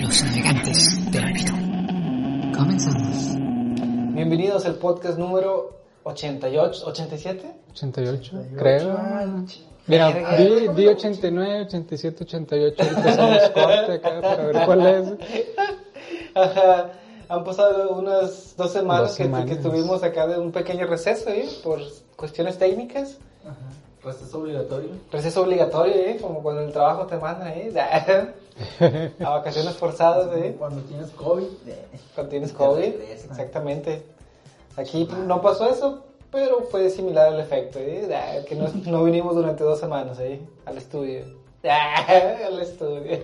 Los navegantes del olvido. Comenzamos. Bienvenidos al podcast número 88, 87. 88, creo. Ay, Mira, di, di 89, 87, 88. Ahorita hacemos corte acá para ver cuál es. Ajá. Han pasado unas dos semanas, Dos que- semanas. Que, estuvimos acá de un pequeño receso, ¿eh? Por cuestiones técnicas. Pues es obligatorio. Receso obligatorio, ¿eh? Como cuando el trabajo te manda, ¿eh? A vacaciones forzadas, ¿eh? Cuando tienes COVID. eh, Cuando tienes COVID. Exactamente. Aquí no pasó eso, pero fue similar al efecto, ¿eh? Que no, no vinimos durante dos semanas, ¿eh? Al estudio. Al estudio.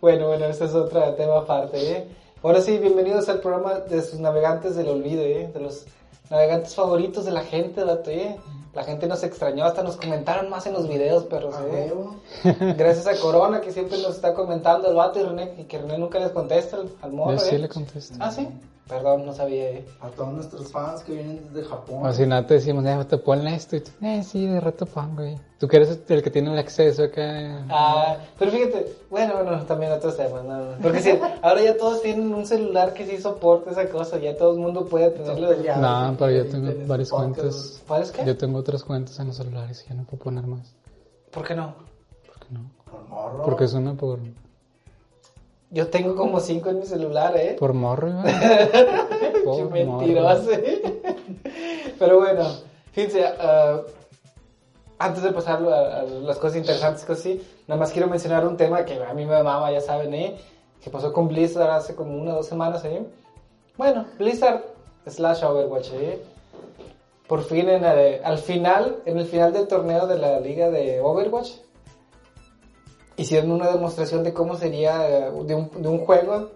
Bueno, bueno, ese es otro tema aparte, ¿eh? Ahora sí, bienvenidos al programa de sus navegantes del olvido, ¿eh? De los navegantes favoritos de la gente, ¿eh? La gente nos extrañó, hasta nos comentaron más en los videos, ¿eh? huevo. Gracias a Corona, que siempre nos está comentando el vato y René, y que René nunca les contesta al, morro, Yo sí ¿eh? le contesto. Ah, sí. Perdón, no sabía, ¿eh? A todos nuestros fans que vienen desde Japón. O si no te decimos, eh, te ponle esto y tú, eh, sí, de rato pongo, güey. Tú que eres el que tiene el acceso acá. Ah, pero fíjate, bueno, bueno, también otros temas, no, no. Porque sí, ahora ya todos tienen un celular que sí soporta esa cosa, ya todo el mundo puede tenerlo. No, pero yo tengo varias cuentas. ¿Cuáles qué? Yo tengo otras cuentas en los celulares y ya no puedo poner más. ¿Por qué no? ¿Por qué no? Por morro. Porque es una por, Yo tengo como cinco en mi celular, ¿eh? por morro, güey. Qué Por mentiroso. ¿eh? Pero bueno, fíjense, ah, antes de pasar a, a las cosas interesantes, así, nada más quiero mencionar un tema que a mí me mama, ya saben, ¿eh? Que pasó con Blizzard hace como una o dos semanas, ¿eh? Bueno, Blizzard slash Overwatch, ¿eh? Por fin, en el- al final, en el final del torneo de la liga de Overwatch, hicieron una demostración de cómo sería eh, de un, de un juego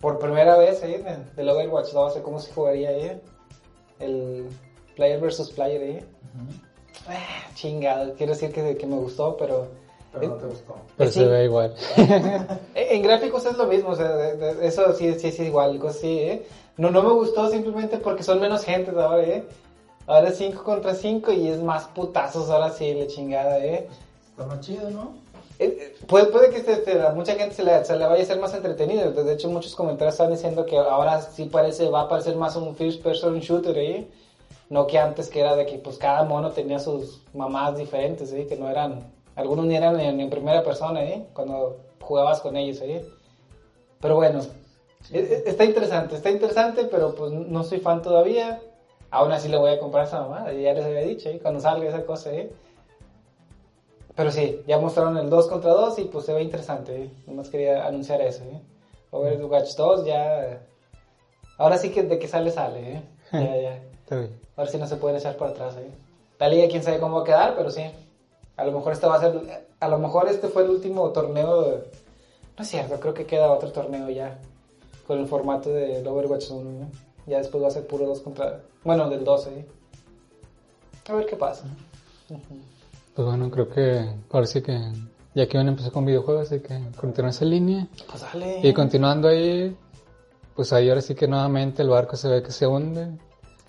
por primera vez ¿eh? de- del Overwatch 2, de cómo se jugaría ahí. El player versus player ahí. Ah, chingado, quiero decir que, que me gustó, pero Pero no te gustó. Pero Sí. se ve igual. en gráficos es lo mismo, o sea, eso sí, sí, sí, igual, cosas así, ¿eh? No, no me gustó simplemente porque son menos gente ahora, ¿eh? Ahora es 5 contra 5 y es más putazos, ahora sí, la chingada, ¿eh? Está más chido, ¿no? Eh, eh, Puede, puede que este- este, a mucha gente se le, se le vaya a hacer más entretenido. De hecho, muchos comentarios están diciendo que ahora sí parece, va a parecer más un first person shooter, ¿eh? No que antes que era de que pues cada mono tenía sus mamás diferentes, ¿eh? Que no eran, algunos ni eran en, en primera persona, ¿eh? Cuando jugabas con ellos, ¿eh? Pero bueno, e- e- está interesante, está interesante, pero pues no soy fan todavía. Aún así le voy a comprar a esa mamá, ya les había dicho, ¿eh? Cuando salga esa cosa, ¿eh? Pero sí, ya mostraron el 2 contra 2 y pues se ve interesante. ¿eh? Nomás quería anunciar eso. ¿eh? Overwatch 2 ya... Ahora sí que de que sale, sale. ¿eh? Ya, ya. Está bien. Ahora sí no se pueden echar para atrás. ¿eh? La liga quién sabe cómo va a quedar, pero sí. A lo mejor este va a ser... A lo mejor este fue el último torneo... de- No es cierto, creo que queda otro torneo ya. Con el formato del Overwatch 1. ¿eh? Ya después va a ser puro 2 contra... Bueno, del 12. ¿eh? A ver qué pasa. Pues bueno, creo que ahora sí que ya que van a empezar con videojuegos, así que continúa esa línea. Pues dale. Y continuando ahí, pues ahí ahora sí que nuevamente el barco se ve que se hunde.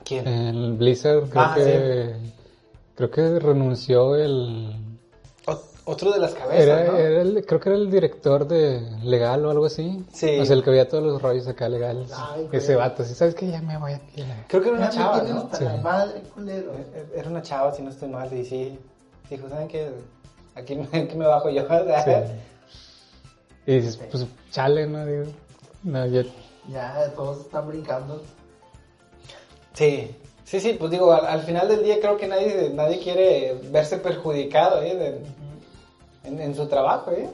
¿Quién? El Blizzard creo Ah, que creo que renunció el Otro de las cabezas, era, ¿no? era el- creo que era el director de legal o algo así. Sí. O sea, el que veía todos los rollos acá legales. Ay, Ese vato, sí, sabes que ya me voy aquí. Creo que era una Ya chava, ¿no? hasta Sí. la madre, culero. Era una chava, si no estoy mal, y sí. Dijo, ¿saben qué? Aquí, me- aquí me bajo yo. Sí. Y dices, pues chale, ¿no? Digo, no, yo- Ya todos están brincando. Sí, sí, sí, pues digo, al, al final del día creo que nadie, nadie quiere verse perjudicado ¿eh? de- en, en su trabajo, ¿eh?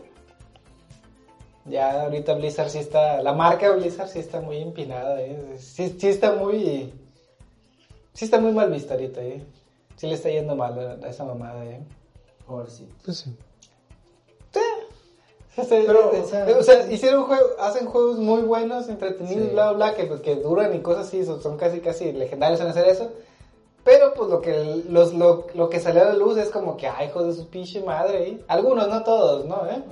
Ya ahorita Blizzard sí está, la marca Blizzard sí está muy empinada, ¿eh? Sí, sí está muy, sí está muy mal vista ahorita, ¿eh? Sí le está yendo mal a, a esa mamada, ¿eh? Pobrecito. Pues sí. Pero, o sea- o sea, hicieron juegos, hacen juegos muy buenos, entretenidos, Sí. bla, bla, que, pues, que duran y cosas así, son, son casi, casi legendarios en hacer eso. Pero, pues, lo que, los, lo, lo que salió a la luz es como que, ay, hijo de su pinche madre, ¿eh? Algunos, no todos, ¿no? ¿Eh?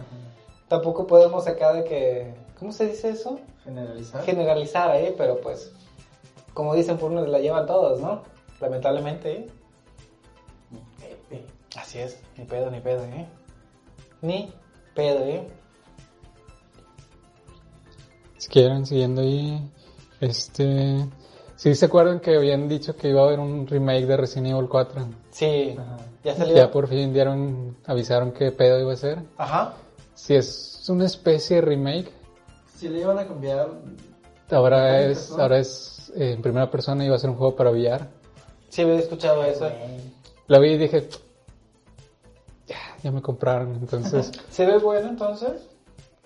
Tampoco podemos sacar de que, ¿cómo se dice eso? Generalizar. Generalizar, ¿eh? Pero, pues, como dicen, por uno la llevan todos, ¿no? Lamentablemente, ¿eh? Así es, ni pedo, ni pedo, ¿eh? Ni pedo, ¿eh? Si quieren, siguiendo ahí, este... Sí, ¿se acuerdan que habían dicho que iba a haber un remake de Resident Evil 4? Sí, Ajá. ya salió. Ya por fin dieron, avisaron qué pedo iba a ser. Ajá. Si es una especie de remake, Si le iban a cambiar. ahora es, ahora es eh, en primera persona y va a ser un juego para VR. Sí, había escuchado eso. Lo vi y dije, ya, ya me compraron, entonces... ¿Se ve bueno entonces?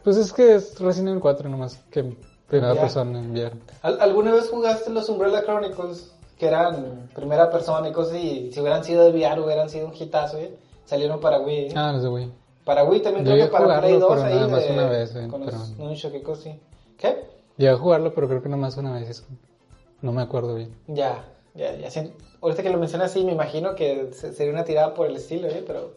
Pues es que es Resident Evil 4 nomás que primera persona en VR. ¿Al- ¿Alguna vez jugaste los Umbrella Chronicles? Que eran primera persona y cosas y si hubieran sido de VR hubieran sido un hitazo, ¿eh? Salieron para Wii. ¿eh? Ah, los de Wii. Para Wii también Llegué creo que para Play jugarlo, 2 pero ahí nada más de- una vez, ¿eh? con Pero- y cosas así. ¿Qué? Llegué a jugarlo, pero creo que nomás una vez. es- No me acuerdo bien. Ya, ya, ya. sí. Ahorita que lo mencionas así, me imagino que se- sería una tirada por el estilo, ¿eh? Pero...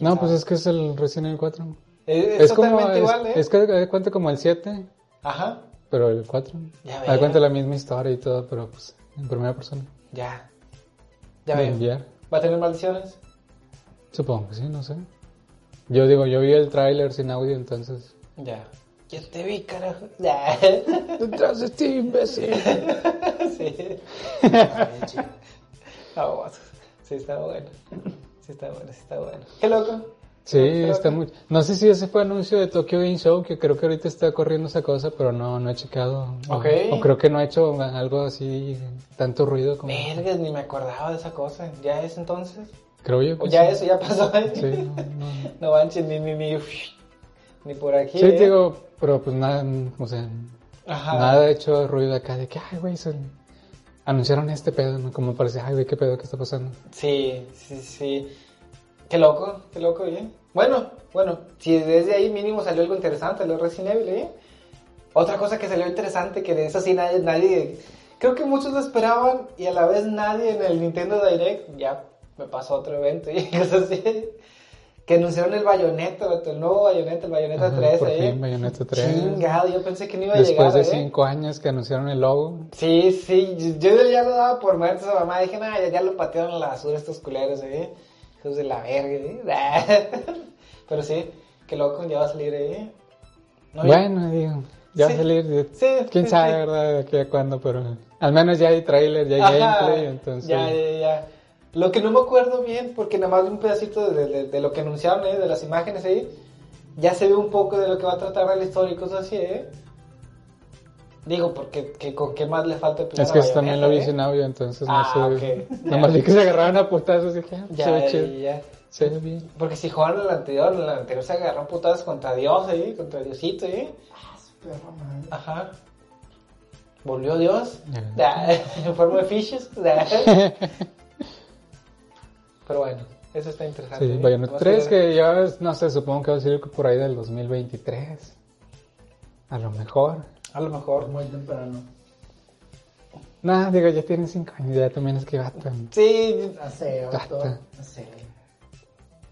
No, sabe. pues es que es el Resident Evil 4. Es, Es, como, totalmente es, igual, ¿eh? es que cuenta como el 7, Ajá. Pero el 4. Ya cuenta la misma historia y todo, pero pues en primera persona. Ya. Ya veo. VR. ¿Va a tener maldiciones? Supongo que sí, no sé. Yo digo, yo vi el tráiler sin audio, entonces... Ya. Yo te vi, carajo. Ya. Detrás de ti, imbécil. sí. Ay. Sí, está bueno. Sí, está bueno, sí, está bueno. Qué loco. Sí, está muy... No sé si ese fue anuncio de Tokyo Game Show, que creo que ahorita está corriendo esa cosa, pero no, no he checado. O- Ok. O, creo que no ha hecho algo así, tanto ruido como... Vergas, ni me acordaba de esa cosa. ¿Ya es entonces? Creo yo ¿O que ya sí. eso ya pasó? Sí, no, no. No manches, ni, ni, ni, ni por aquí. Sí, ¿eh? digo, pero pues nada, o sea, Ajá. nada ha hecho ruido acá de que, ay, güey, se- anunciaron este pedo, ¿no? Como parece, ay, güey, qué pedo, qué está pasando. Sí, sí, sí. Qué loco, qué loco, ¿eh? Bueno, bueno, si desde ahí mínimo salió algo interesante, lo Resident Evil, ¿eh? Otra cosa que salió interesante, que de eso sí nadie, nadie, creo que muchos lo esperaban y a la vez nadie en el Nintendo Direct, ya me pasó otro evento y cosas así, que anunciaron el Bayonetta, el nuevo Bayonetta, el Bayonetta Ajá, 3, por ¿eh? fin, Bayonetta 3. Chingado, yo pensé que no iba a Después llegar, de ¿eh? cinco años que anunciaron el logo, Sí, sí, yo yo ya lo daba por muerto a mamá. Dije, nah, ya, ya lo patearon a la basura estos culeros, eh. Hijos de la verga, eh. Pero sí, qué loco, ya va a salir, eh. No, bueno, digo, ya va Sí. a salir, Sí, quién sí, sabe. ¿verdad? De aquí a cuándo, pero al menos ya hay trailer, ya hay Ajá, gameplay, entonces... Ya, ya, ya. Lo que no me acuerdo bien, porque nada más un pedacito de, de- de lo que anunciaron, eh, de las imágenes ahí. Ya se ve un poco de lo que va a tratar la historia y cosas así, eh. Digo, porque que, con qué más le falta Es que eso también lo vi sin audio, entonces no Ah, sé. ok. Nomás vi que se agarraban a putazos y dije, ah, Ya, se ve ya, chido. ya. Se ve bien. Porque si jugaron el anterior, el anterior se agarró putadas contra Dios, ¿eh? Contra Diosito, ¿eh? Ah, su perra madre. Ajá. ¿Volvió Dios? En forma de fishes. Pero bueno, eso está interesante. Sí, ¿eh? Bayonetta Vamos a 3 ver. que ya, no sé, supongo que va a salir por ahí del 2023. A lo mejor. A lo mejor. Muy temprano. Nah, digo, ya tienen 5 años, ya también es que gata. Sí, No sé, vato. No sé.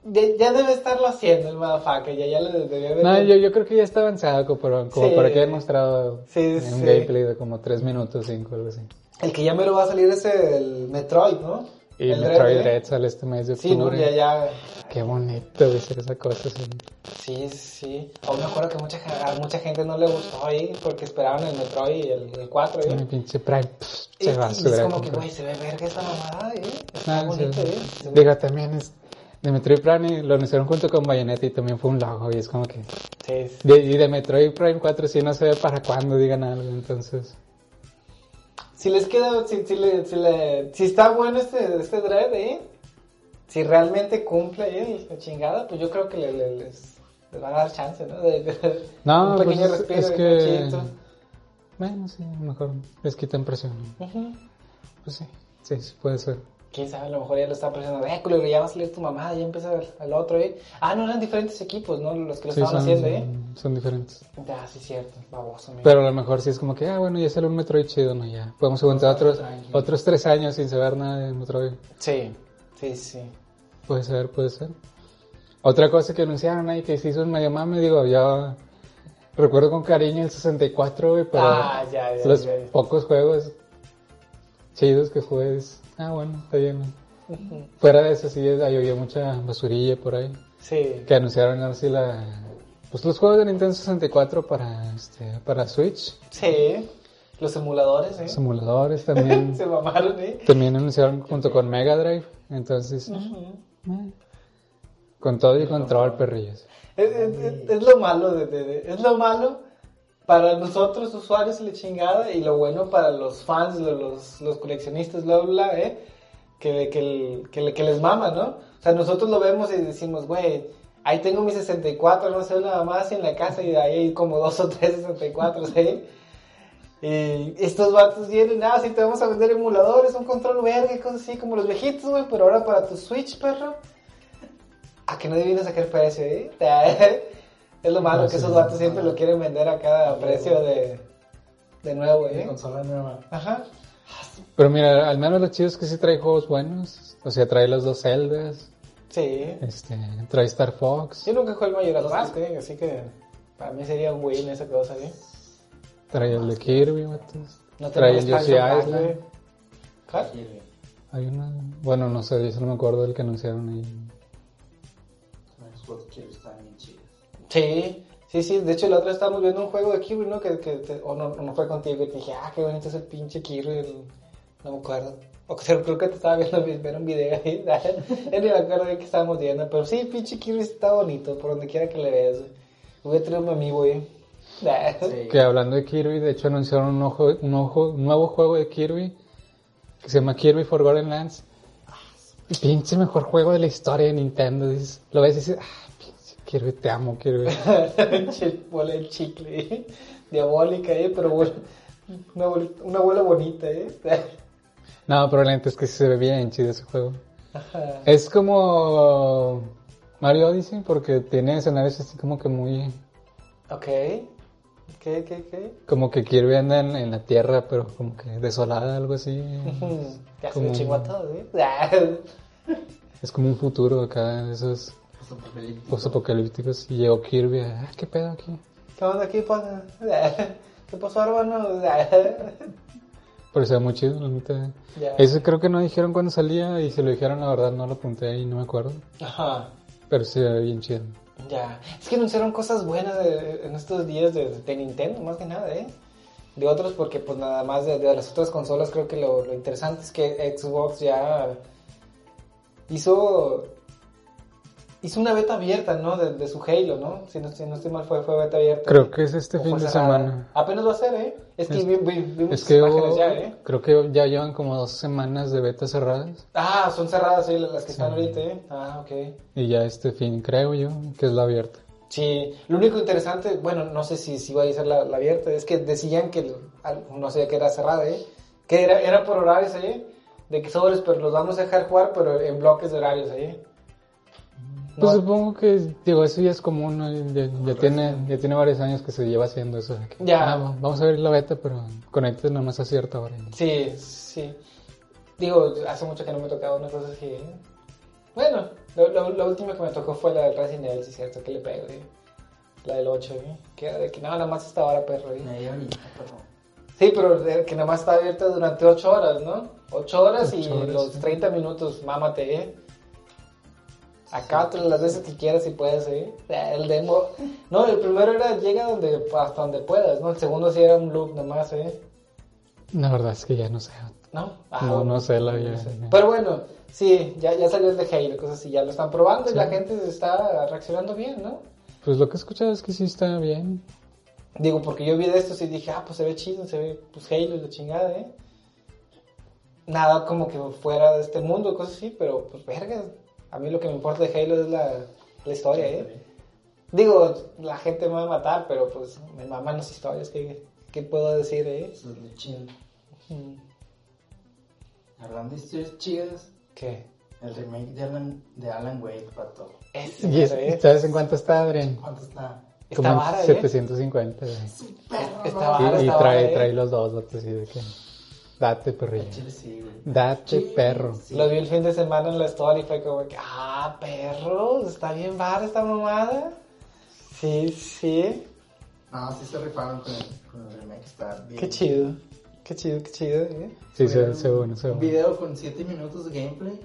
ya, ya debe estarlo haciendo el motherfucker. Ya, ya lo debería haber. No, yo, yo creo que ya está avanzado como, como Sí. para que hayan mostrado Sí, un sí. gameplay de como 3 minutos, 5, algo así. El que ya me lo va a salir es el Metroid, ¿no? Y el Metroid ¿eh? Dread sale este mes de Sí, no, octubre. ya, ya. Qué bonito de ser esa cosa. sí. Sí, sí. Aún me acuerdo que mucha, a mucha gente no le gustó ahí porque esperaban el Metroid y el, el 4, ¿eh? Mi pinche Prime pff, Y- se va y es como que, güey, se ve verga esta mamada, ¿eh? Está Ah, bonito, sí. ¿eh? Ve- Digo, también es de Metroid Prime lo anunciaron junto con Bayonetta y también fue un logo y es como que... Sí, sí. De, y de Metroid Prime 4 sí no se ve para cuándo digan algo, entonces... Si les queda, si, si, le, si, le, si está bueno este, este Dread, ¿eh? Si realmente cumple, ¿eh? La chingada, pues yo creo que le- le- les, les van a dar chance, ¿no? De, de- No, un pues pequeño es- respiro es y que-. Bueno, sí, mejor les quitan presión. Ujú. Pues sí, sí, sí puede ser. Quién sabe, a lo mejor ya lo está presionando. Eh, culero, ya va a salir tu mamá, ya empieza el, el otro, ¿eh? Ah, no, eran diferentes equipos, ¿no? Los que lo Sí, estaban son, haciendo, ¿eh? son, diferentes. Ah, sí, cierto, baboso, amigo. Pero a lo mejor sí es como que, ah, bueno, ya sale un Metroid chido, ¿no? Ya. Podemos aguantar otros, otros tres años sin saber nada de Metroid. Sí, sí, sí. Puede ser, puede ser. Otra cosa que anunciaron ahí que se hizo en medio mame, digo, ya recuerdo con cariño el 64, güey, pero Ah, ya, ya, los ya. pocos juegos chidos que jugué, es, ah, bueno, está bien. ¿no? Fuera de eso, sí, había mucha basurilla por ahí. Sí. Que anunciaron ahora sí la... Pues los juegos de Nintendo 64 para, este, para Switch, Sí. Los emuladores, ¿eh? simuladores también. Se mamaron, ¿eh? También anunciaron junto con Mega Drive, entonces... eh, Con todo y control, perrillos. Es, es- es- es lo malo de, de- de- es lo malo para nosotros usuarios la chingada y lo bueno para los fans, lo- los, los coleccionistas, bla, bla, ¿eh? Que, que, que, que les mama, ¿no? O sea, nosotros lo vemos y decimos, güey, ahí tengo mi 64, no sé, nada más en la casa y ahí hay como dos o tres 64, ¿sí? Y estos vatos vienen, nada, si te vamos a vender emuladores, un control verga y cosas así como los viejitos, güey, pero ahora para tu Switch, perro. A que no adivinas a qué precio, ¿eh? Es lo malo Ah, que sí. esos vatos siempre lo quieren vender a cada precio de, de nuevo, De ¿eh? consola nueva. Ajá. Pero mira, al menos lo chido es que sí trae juegos buenos. O sea, trae los dos Zeldas, Sí. este, trae Star Fox, Yo nunca jugué el Majora's Mask, ¿eh? Así que para mí sería un win esa cosa, ¿eh? trae el de Kirby, vatos. No trae el Yoshi Island. ¿Cuál? Hay una, bueno, no sé, yo solo me acuerdo del que anunciaron ahí. Sí, sí, sí. De hecho, la otra vez estábamos viendo un juego de Kirby, ¿no? Que, que te- o no, no fue contigo y te dije, ah, qué bonito es el pinche Kirby. el- No me acuerdo. O sea, creo que te estaba viendo ver un video ahí. Ni me acuerdo de qué estábamos viendo. Pero sí, pinche Kirby está bonito, por donde quiera que le veas. Voy a traer un amigo, güey. Sí. Que hablando de Kirby, de hecho anunciaron un, ojo, un, ojo- un nuevo juego de Kirby que se llama Kirby Forgotten Lands. Pinche mejor juego de la historia de Nintendo. Dices- lo ves y dices, ah, Kirby, te amo. Pinche bola de chicle. Diabólica, ¿eh? Pero bueno, una, bolita- una abuela bonita, ¿eh? No, pero la es que se ve bien chido ese juego. Ajá. Es como Mario Odyssey porque tiene escenarios así como que muy... Ok. ¿Qué, qué, qué? Como que Kirby anda en, en la tierra, pero como que desolada, algo así. Ya se Como- todos, ¿eh? Es como un futuro acá, esos Postapocalíptico. post-apocalípticos. Y llegó Kirby, ah, ¿qué pedo aquí? ¿Qué onda aquí, pana? ¿Qué pasó, hermano? Pero se ve muy chido, la neta. Ya. Ese creo que no dijeron cuándo salía y si lo dijeron, la verdad no lo apunté y no me acuerdo. Ajá. Pero se ve bien chido. Ya. Es que anunciaron cosas buenas de- en estos días de, de Nintendo, más que nada, ¿eh? De otros, porque pues nada más de, de las otras consolas creo que lo, lo interesante es que Xbox ya hizo hizo una beta abierta, ¿no? De, de su Halo, ¿no? Si no, si no estoy mal, fue, fue beta abierta. Creo que es este ¿O fin de semana. Apenas va a ser, ¿eh? Es que Es- vi, vi- vi muchas Es que imágenes hubo- ya, ¿eh? creo que ya llevan como dos semanas de beta cerradas. Ah, son cerradas, sí, las que están ahorita, ¿eh? Ah, ok. Y ya este fin, creo yo, que es la abierta. Sí, lo único interesante, bueno, no sé si, si va a ser la, la abierta, es que decían que, no sé, que era cerrada, ¿eh? Que era, era por horarios, ¿eh? De que sobres, pero los vamos a dejar jugar, pero en bloques de horarios, ¿eh? Pues No, supongo que, digo, eso ya es común, ¿no? ya, ya tiene, ya tiene varios años que se lleva haciendo eso. que, Ya. ah, vamos a ver la beta, pero conectes nada más a cierta hora. sí, sí. Digo, hace mucho que no me tocaba una cosa así, ¿eh? Bueno, lo, lo- la última que me tocó fue la del Resident Evil, sí es cierto, que le pego, ¿eh? La del 8, ¿eh? Que era de que no, nada más esta hora, perro, ¿eh? Sí, pero que nada más está abierta durante 8 horas, ¿no? 8 horas y horas, los sí. 30 minutos, mámate, ¿eh? Acá las veces que quieras si puedes, ¿eh? El demo... No, el primero era llega donde, hasta donde puedas, ¿no? El segundo sí era un loop nomás, ¿eh? La verdad es que ya no sé. ¿No? No, no sé la no ya- sé. ya. Pero bueno, sí, ya, ya salió el de Halo, cosas así, ya lo están probando y la gente se está reaccionando bien, ¿no? Pues lo que he escuchado es que sí está bien. Digo, porque yo vi de estos y dije, ah, pues se ve chido, se ve, pues Halo y la chingada, ¿eh? Nada como que fuera de este mundo, cosas así, pero pues verga. A mí lo que me importa de Halo es la, la historia, ¿eh? Digo, la gente me va a matar, pero pues me maman las historias, ¿qué, qué puedo decir, eh? Eso es chido. Mm. Hablando de historias chidas, ¿Qué? El remake de Alan, de Alan Wake, pato. Ese, ¿Y es- ¿eh? sabes en cuánto está, Adrián? ¿Cuánto está? Está Como en vara, ¿eh? 750. güey. Perro, Está vara. Y, y está trae, vara, ¿eh? trae los dos, vato, así de que... Date, perrillo. Chile sí, güey. Date, perro. Sí. Lo vi el fin de semana en la story y fue como que, ah, perros, está bien vara esta mamada. Sí, sí. No, sí se rifaron con el, con el remake, está bien. Qué chido. Qué chido, qué chido. ¿eh? Sí, se, se bueno, se Un bueno. video con 7 minutos de gameplay.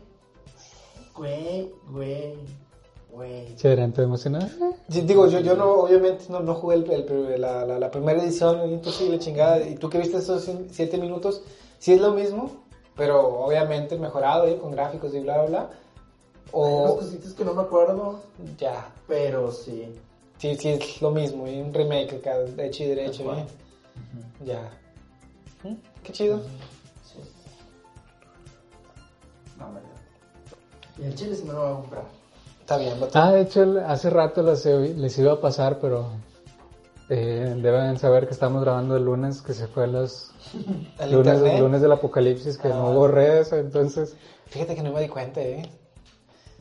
Güey, güey, güey. ¿te emocionas? Sí, digo, yo, yo no, obviamente no, no jugué el- el- la, la, la primera edición, imposible, chingada. Y tú que viste esos cin- siete minutos, sí es lo mismo, pero obviamente mejorado, ¿eh? con gráficos y bla, bla, bla. Hay unas O cositas que no me acuerdo, ya, pero sí. sí, sí es lo mismo, ¿eh? un remake acá, de hecho y derecho. ¿eh? ya. ¿Mm? Qué chido. sí. No, me Y el chile sí me lo voy a comprar. Está bien. Ah, de hecho, hace rato les, les iba a pasar, pero eh, deben saber que estamos grabando el lunes, que se fue los El lunes, lunes del apocalipsis, que no Ah. hubo redes, entonces... Fíjate que no me di cuenta, ¿eh?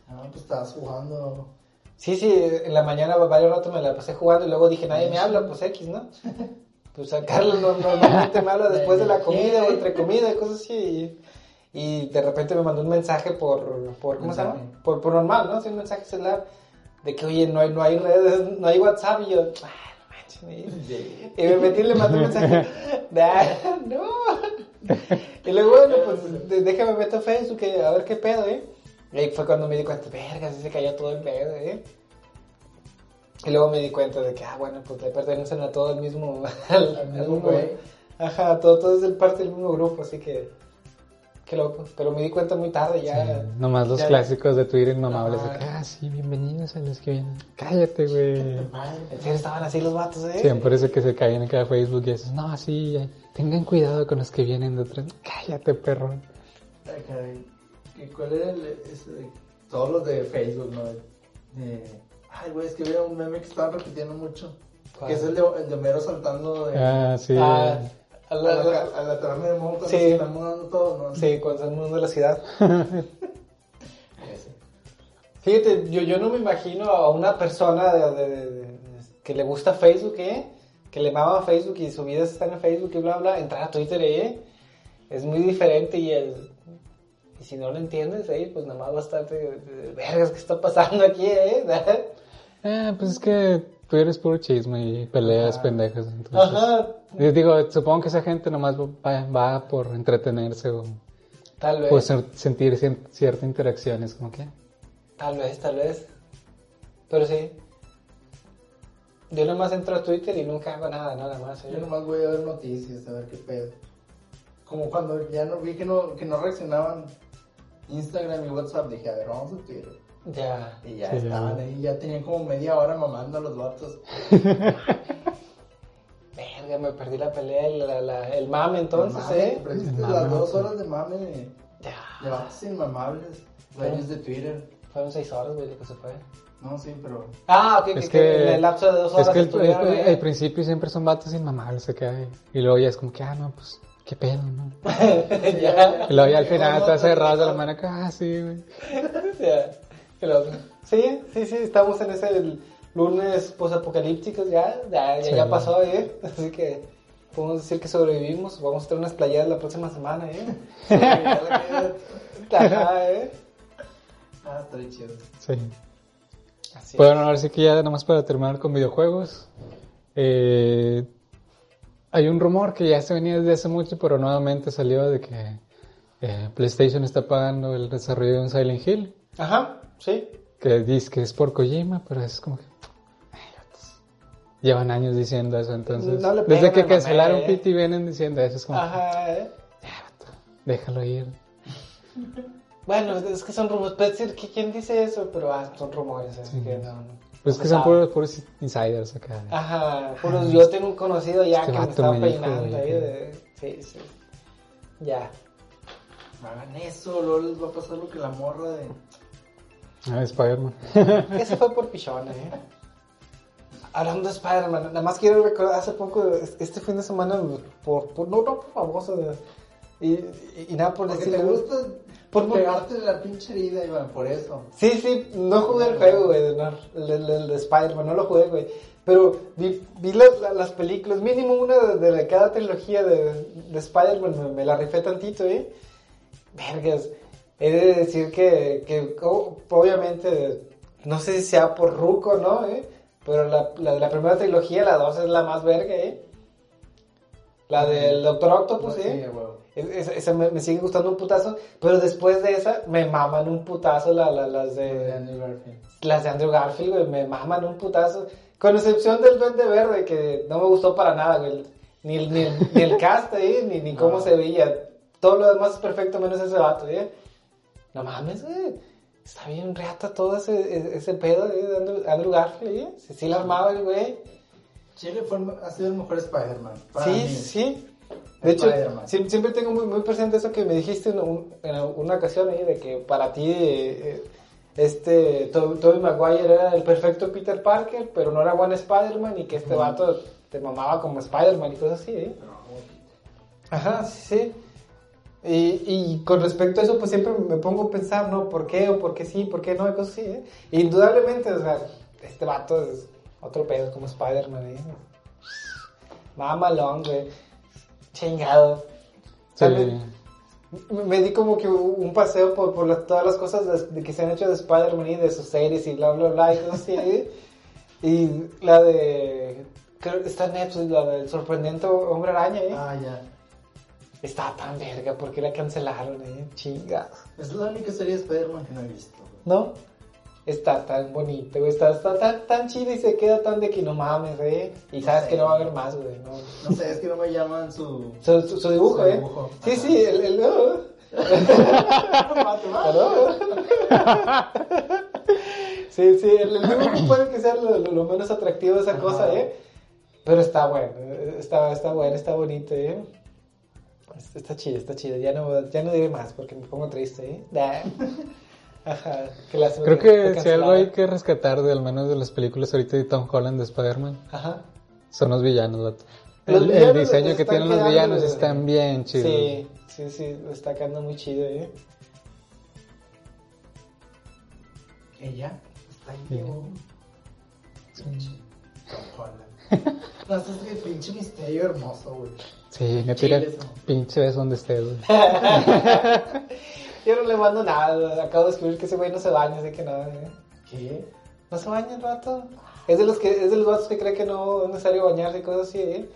No, pues estabas jugando. Sí, sí, en la mañana varios rato me la pasé jugando y luego dije, nadie me habla, pues X, ¿no? Pues a Carlos no- normalmente me habla después de la comida o entre comida y cosas así. Y, de repente me mandó un mensaje por, por ¿cómo se llama? Por, por normal, ¿no? Sí, un mensaje celular de que, oye, no hay, no hay redes, no hay WhatsApp. Y yo, ah, no manches. Y, y me metí y le mandé un mensaje, "Nah, no. Y luego, bueno, pues déjame meter a Facebook eh, a ver qué pedo, ¿eh? Y ahí fue cuando me di cuenta, verga, se cayó todo el pedo, ¿eh? Y luego me di cuenta de que, ah, bueno, pues le pertenecen a todo el mismo... Al, mismo al mismo- güey. Ajá, todo, todo es el parte del mismo grupo, así que... Qué loco. Pero me di cuenta muy tarde ya. Sí, nomás los ya- clásicos de Twitter inmamables, de que, ah, sí, bienvenidos a los que vienen. Cállate, güey. Madre, En serio estaban así los vatos, ¿eh? Siempre eso que se caen en cada Facebook y eso, no, sí, tengan cuidado con los que vienen de atrás. Cállate, perro. Ay, caray. ¿Y ¿Cuál era el, ese de- todos los de Facebook, no? Ay, güey, es que había un meme que estaban repitiendo mucho. ¿Cuál? Que es el de, el de Homero saltando de, Ah, sí. Ah, a a la- la, la- a la cuando Sí. se están mudando todo, ¿no? Sí, cuando están mudando la ciudad. Fíjate, yo, yo no me imagino a una persona de- de- de- de- que le gusta Facebook, ¿eh? Que le mama Facebook y su vida está en Facebook y bla, bla, entrar a Twitter, ¿eh? Es muy diferente y el... Y si no lo entiendes, ¿eh? Pues nada más de- vergas, ¿qué está pasando aquí, eh? Ah, pues es que tú eres puro chisme y peleas Ajá. pendejas. Entonces, Ajá, Yo digo, supongo que esa gente nomás va, va por entretenerse o tal vez, por sen- sentir cierta interacción. Es como que, tal vez, tal vez. Pero sí. Yo nomás entro a Twitter y nunca hago nada, nada más. ¿eh? Yo nomás voy a ver noticias, a ver qué pedo. Como cuando ya no vi que no, que no reaccionaban Instagram y WhatsApp, dije, a ver, vamos a Twitter. Ya. Y ya Sí. estaban ahí, ya tenían como media hora mamando a los vatos. Verga, me perdí la pelea, el, la- la- el mame entonces, Mame, ¿eh? Perdiste Mame, las dos sí. horas de mame Ya. de vatos inmamables, dueños de Twitter. Fueron seis horas, güey, que se fue. No, sí, pero Ah, ok, Es que, que el lapso de dos horas es que el, estuvieron, el- ¿eh? el principio siempre son vatos inmamables acá. Y, y luego ya es como que, ah, no, pues, qué pedo, ¿no? ya. Y luego ya al final No, no, cerrado de no. la mano acá, ah, sí, güey. ya. Qué loco. Sí, sí, sí, estamos en ese el lunes posapocalípticos ya, ya, ya, Sí. ya pasó, ¿eh? Así que podemos decir que sobrevivimos. Vamos a tener unas playadas la próxima semana, ¿eh? la. Ajá, ¿eh? Ah, estaría chido. Sí. Así Bueno, ahora sí que ya nada más para terminar con videojuegos. Eh, hay un rumor que ya se venía desde hace mucho, pero nuevamente salió de que eh, PlayStation está pagando el desarrollo de un Silent Hill. Ajá, sí. Que dice que es por Kojima, pero es como que... Llevan años diciendo eso, entonces... No le desde que cancelaron ¿eh? PT vienen diciendo eso, es como... que, Ajá, ¿eh? Déjalo ir. Bueno, es que son rumores. Puede decir que quién dice eso, pero ah, son rumores, Sí. que no. no. Pues no que son puros, puros insiders acá. Ajá, puros. Yo tengo un conocido ya Este que me estaba me peinando ahí. De... Sí, sí. Ya. No hagan eso, luego les va a pasar lo que la morra de... Ah, Spider-Man. Ese fue por pichón, eh. Hablando de Spider-Man, nada más quiero recordar, hace poco, este fin de semana, por, por no, no por famoso, Y, y, y nada por decirle. te gusta Por- por pegarte la pinche herida, Iván, por eso. Sí, sí, no jugué el juego, güey, el, el- el de Spider-Man, no lo jugué, güey. Pero vi, vi las, la- las películas, mínimo una de, de cada trilogía de, de Spider-Man, me, me la rifé tantito, ¿eh? Vergas, he de decir que, que o- obviamente, no sé si sea por Ruco, ¿no? ¿Eh? Pero la, la de la primera trilogía, la dos es la más verga, ¿eh? La del Doctor Octopus, Sí, ¿eh? Es- es- Esa me, me sigue gustando un putazo, pero después de esa me maman un putazo la- la- las De de Andrew Garfield. las de Andrew Garfield, güey, me maman un putazo. Con excepción del Duende Verde, que no me gustó para nada, güey. Ni, el- ni, ni el cast ahí, ni, ni cómo No. se veía. Todo lo demás es perfecto, menos ese vato, ¿eh? No mames, güey. Está bien reata todo ese, ese, ese pedo ¿eh? de Andrew, Andrew Garfield, ¿eh? Sí, sí la armaba el güey. Chile fue, ha sido el mejor Spider-Man. Sí, mí. sí. De hecho, siempre tengo muy, muy presente eso que me dijiste en, un- en una ocasión ahí, de que para ti eh, eh, este To- Tobey Maguire era el perfecto Peter Parker, pero no era buen Spider-Man y que este vato te mamaba como Spider-Man y cosas así, ¿eh? Ajá, sí, sí. Y, y con respecto a eso, pues siempre me pongo a pensar, ¿no? ¿Por qué o por qué sí, por qué no? Y cosas así, ¿eh? Indudablemente, o sea, este vato es otro pedo como Spider-Man, ¿eh? Mamalón, güey. Chingado. Sí. Me- Me di como que un paseo por, por las- todas las cosas de, de que se han hecho de Spider-Man y de sus series y bla, bla, bla y cosas así. ¿eh? Y la de... Creo está Netflix, la del sorprendente Hombre Araña, ¿eh? Ah, ya. Está tan verga, ¿por qué la cancelaron, eh? Chingado. Es la única serie de Spider-Man que no he visto. ¿No? Está tan bonito, güey. Está, está tan, tan chido y se queda tan de que no mames, eh. Y sabes que no va a haber más, güey. No. No sé, es que no me llaman su... Su, su- su dibujo, Su eh. dibujo, Sí, ajá. sí, el. el oh. sí, sí, el, el dibujo puede que sea lo, lo- lo menos atractivo de esa Ajá. cosa, eh. Pero está bueno, eh, está, está bueno, está bonito, eh. Está, está chido, está chido. Ya no, ya no diré más porque me pongo triste, eh. Nah. Ajá, qué lástima Creo que si algo hay que rescatar de al menos de las películas ahorita de Tom Holland de Spider-Man Ajá. son los villanos, vato. El, diseño que tienen los villanos están bien chidos. Sí, sí, sí, está quedando muy chido, eh. ¿Ella? Está ahí, Sí. güey. Pinche Tom Holland. No, eso es el pinche misterio hermoso, güey. Sí, me tira pinche beso donde estés, güey. Yo no le mando nada, acabo de escribir que ese güey no se baña, así que nada, eh. ¿Qué? ¿No se baña el rato? Es de los que, es de los vatos que cree que no es necesario bañarse y cosas así, eh.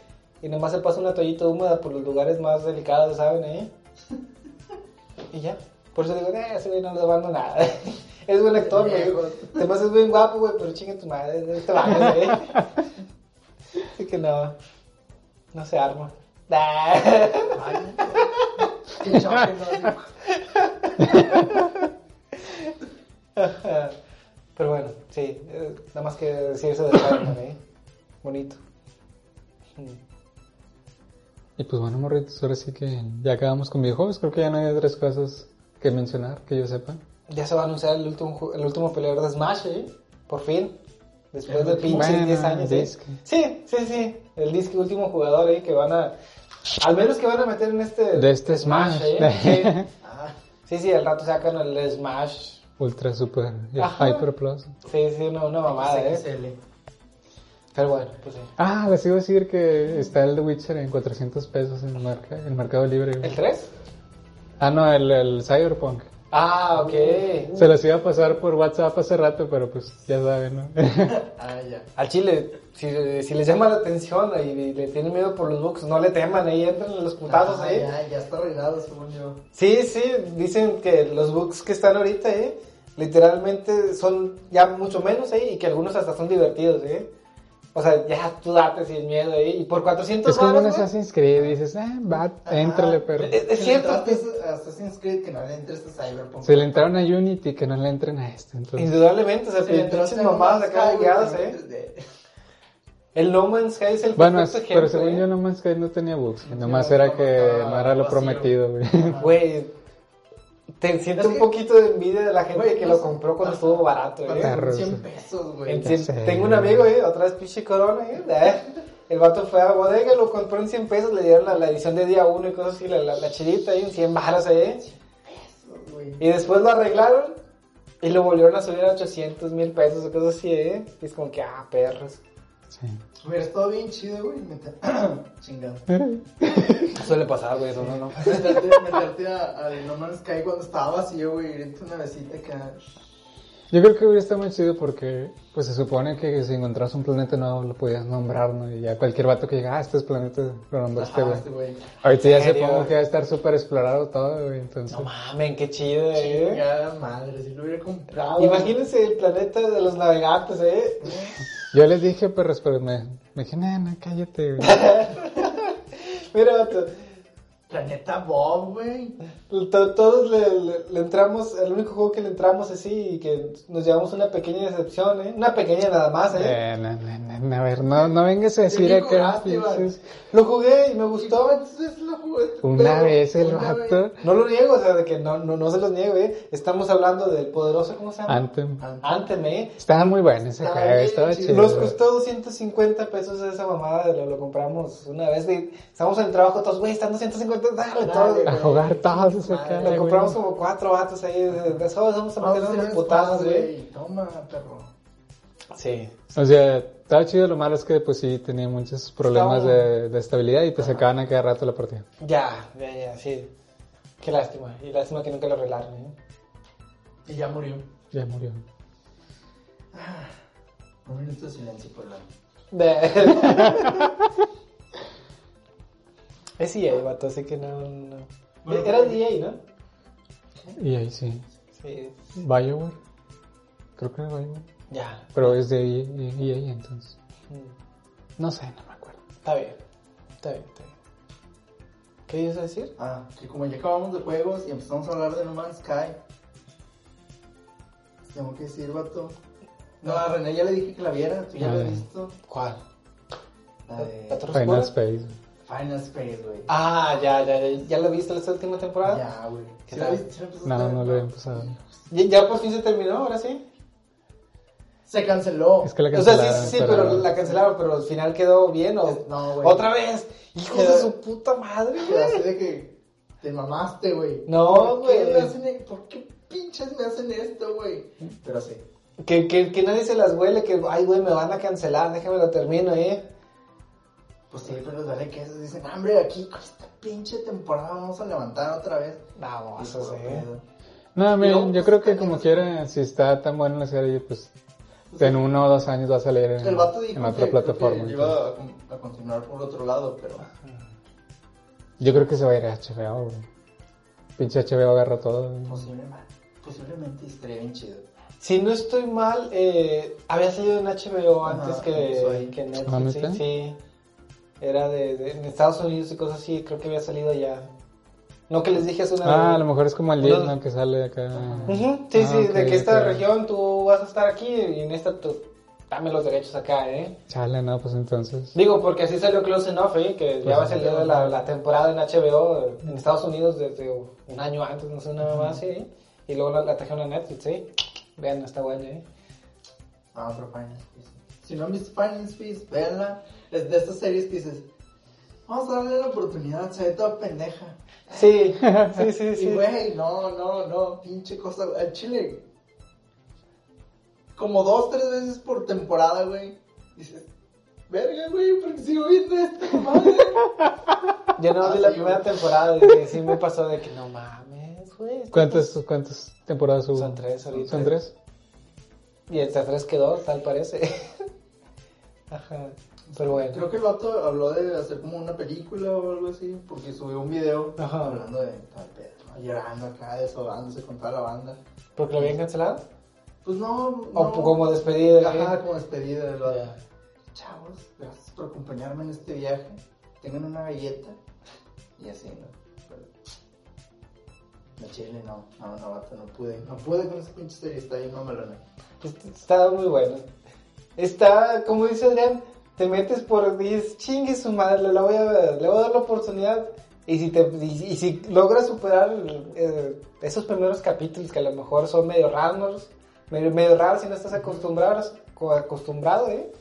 Y nomás se pasa una toallita húmeda por los lugares más delicados, ¿saben, eh? Y ya. Por eso digo, eh, ese güey no le mando nada. Es buen actor, güey. Además es bien guapo, güey, pero chinga tu madre, no te bañas, eh. Así que no, no se arma. Pero bueno, sí, eh, nada más que decir eso de Spider-Man, ¿eh? Bonito. Y pues bueno, morritos, ahora sí que ya acabamos con videojuegos. Creo que ya no hay otras cosas que mencionar que yo sepa. Ya se va a anunciar el último, el último peleador de Smash, ¿eh? Por fin. Después El de pinches Bueno, 10 años, ¿eh? Sí, sí, sí. El disque último jugador ahí que van a... Al menos que van a meter en este... De este Smash. ¿eh? Ah, Sí, sí, sí, al rato sacan el Smash. Ultra Super y Ajá. Hyper Plus. Sí, sí, una, una mamada, ¿eh? XXL. Pero bueno, pues sí. Ah, les iba a decir que está el The Witcher en 400 pesos en el, marca, en Mercado Libre. ¿El 3? Ah, no, el, el Cyberpunk. Ah, ok. Se los iba a pasar por WhatsApp hace rato, pero pues ya saben, ¿no? Ah, ya. Al chile, si, si les llama la atención y, le tienen miedo por los bugs, no le teman, ahí entran en los putazos, Ah, ¿eh? ya, ya está arreglado, según yo. Sí, sí, dicen que los bugs que están ahorita, ¿eh? Literalmente son ya mucho menos, ¿eh? Y que algunos hasta son divertidos, ¿eh? O sea, ya tú date sin miedo, ¿eh? Y por 400 es como un Assassin's Creed, dices, ah, va, éntrale, pero... Es- es Si cierto. a Assassin's Creed, que no le entres a Cyberpunk. Se le entraron a Unity, que no le entren a este, entonces... Indudablemente, o sea, Si le pinches mamadas No acá guiadas, no ¿eh? El No Man's Sky es el Bueno, es- perfecto pero ejemplo, según ¿eh? yo No Man's Sky no tenía bugs, Sí, nomás no, era que estaba no era lo vacío. prometido, güey. Güey, te siento un que- poquito de envidia de la gente Güey, que no lo compró cuando estuvo barato, ¿eh? Perro, en 100 sí. pesos, güey. Tengo un güey. amigo, ¿eh? Otra vez pinche corona, ¿eh? El vato fue a bodega, lo compró en 100 pesos, le dieron la, la edición de día 1 y cosas así, la, la, la chidita ahí en 100 baros ahí. güey. Y después lo arreglaron y lo volvieron a subir a 800 mil pesos o cosas así, ¿eh? Y es como que, ah, perros. Sí. Hubiera estado bien chido, güey. meter- Chingado. Suele pasar, güey, eso no, no. Meterte, meterte a, a No Man's Sky cuando estaba vacío, güey. Irte una besita acá. Yo creo que hubiera estado muy chido porque, pues se supone que si encontrabas un planeta nuevo lo podías nombrar, ¿no? Y ya cualquier vato que llega, ah, este es planeta, lo nombraste, güey. este güey. Ahorita ya supongo que va a estar súper explorado todo, güey, entonces. No mames, qué chido, ¿eh? Chingada madre, si lo hubiera comprado. Imagínense el planeta de los navegantes, ¿eh? Yo les dije, perros, pero me, me dije, nena, cállate, güey. Mira, vato, Planeta Bob, güey. to- todos le, le- le entramos, el único juego que le entramos así y que nos llevamos una pequeña decepción, ¿eh? Una pequeña nada más, ¿eh? Eh, no, no, no, a ver, no, no vengas a decir acá, jugaste, pinches. Lo jugué y me gustó. Entonces lo jugué. Una pero vez el una vato, vez. No lo niego, o sea, de que no, no, no se los niego, ¿eh? Estamos hablando del poderoso, ¿cómo se llama? Anthem. Anthem, ¿eh? Estaba muy bueno ese Estaba juego, estaba chido. Nos costó 250 pesos esa mamada, lo, lo compramos una vez. De, estamos en el trabajo todos, güey, están 250, dale, Dale, todo. A jugar todos ese Madre, cara, Lo compramos como cuatro vatos ahí, de, de, todos vamos a Vamos a meternos putadas, espacio, güey. Toma, perro. Sí. O sea, estaba chido, lo malo es que pues sí tenía muchos problemas de, de estabilidad y te sacaban a cada rato la partida. Ya, ya, ya, sí. Qué lástima. Y lástima que nunca lo arreglaron, ¿eh? Y ya murió. Ya murió. Un minuto de silencio por la. De- es EA, vato, así que no, no. Bueno, Era de EA, ¿no? Y ahí sí. Sí. Bioware. Creo que era Bioware. Ya. Pero es de EA, EA, entonces. Mm. No sé, no me acuerdo. Está bien. Está bien, está bien. ¿Qué ibas a decir? Ah, que como ya acabamos de juegos y empezamos a hablar de No Man's Sky. Tengo que decir, vato. No, a René ya le dije que la viera, tú ya la Ah. has visto. ¿Cuál? La de ¿La Final? Space. Final Space, güey. Ah, ya, ya, ya. ¿Ya lo viste esta última temporada? Ya, güey. ¿Qué ¿Sí la tal? la No, no lo he empezado. ¿Ya, ya por fin se terminó, ahora sí? Se canceló. Es que la O sea, sí, cancelaron. sí, sí, pero la cancelaron, pero al final quedó bien o... No, güey. Otra vez. Hijos de su puta madre, Quedó así güey. de que te mamaste, güey. No, ¿Por qué güey. me hacen e- ¿Por qué pinches me hacen esto, güey? Pero sí. Que, que, que nadie se las huele, que, ay, güey, me van a cancelar, déjame lo termino, ¿eh? Pues sí, pero dale que esos dicen, "Ah, hombre, aquí con esta pinche temporada vamos a levantar otra vez. Vamos, Y eso sí. No, miren, No, yo pues, creo que está como quiera, si está tan buena la serie, pues en uno o dos años va a salir en, El vato dijo en otra que, plataforma. que iba a, con- a continuar por otro lado, pero Yo creo que se va a ir a HBO, güey. Pinche HBO agarra todo. güey. posiblemente, posiblemente estaría bien chido. Si no estoy mal, eh, había salido en HBO Ajá, antes que, ahí. que en ¿Ah, Netflix, sí. Era de, de- en Estados Unidos y cosas así, creo que había salido ya. No que les dije hace una Ah, a lo mejor es como el 10, Una- ¿no? Que sale acá. Sí, Ah, sí, de que esta región tú vas a estar aquí y en esta tú dame los derechos acá, ¿eh? Chale, no, pues entonces. Digo, porque así salió Close Enough, ¿eh? Que ya Pues, va a salir la, la temporada en HBO en Estados Unidos desde un año antes, no sé, nada más, ¿sí? Y luego la, la trajeron a Netflix, ¿sí? Vean, está buena, ¿eh? Ah, pero Final Space. Si no han visto Final Space, véanla. Es de estas series que dices, vamos a darle la oportunidad, se ve toda pendeja. Sí, sí, sí, sí. Y güey, no, no, no, pinche cosa. El chile, como dos, tres veces por temporada, güey. Dices, verga, güey, porque sigo viendo esta madre. Yo no Ah, vi la sí, primera güey. temporada y sí me pasó de que no mames, güey. ¿Cuántas, ¿Cuántas temporadas hubo? Son tres ahorita. ¿Son tres? Y hasta tres quedó, tal parece. Ajá. Pero bueno. Creo que el vato habló de hacer como una película o algo así, porque subió un video Ajá. hablando de tal pedo, llorando acá, desahogándose con toda la banda. ¿Porque lo habían cancelado? Pues no, O no. como despedida. ¿eh? Ajá, como despedida del vato. Ya. Chavos, gracias por acompañarme en este viaje. Tengan una galleta. Y así, ¿no? Pero... No, chile, no. No, no, vato, no pude. No pude con esa pinche serie, está ahí mamalona. Está muy bueno. Está, como dice Adrián, te metes por dices, chingue su madre, le, voy a le voy a dar la oportunidad. Y si, te, y, si logras superar eh, esos primeros capítulos que a lo mejor son medio raros, medio, medio raros si no estás acostumbrado, co- acostumbrado, ¿eh?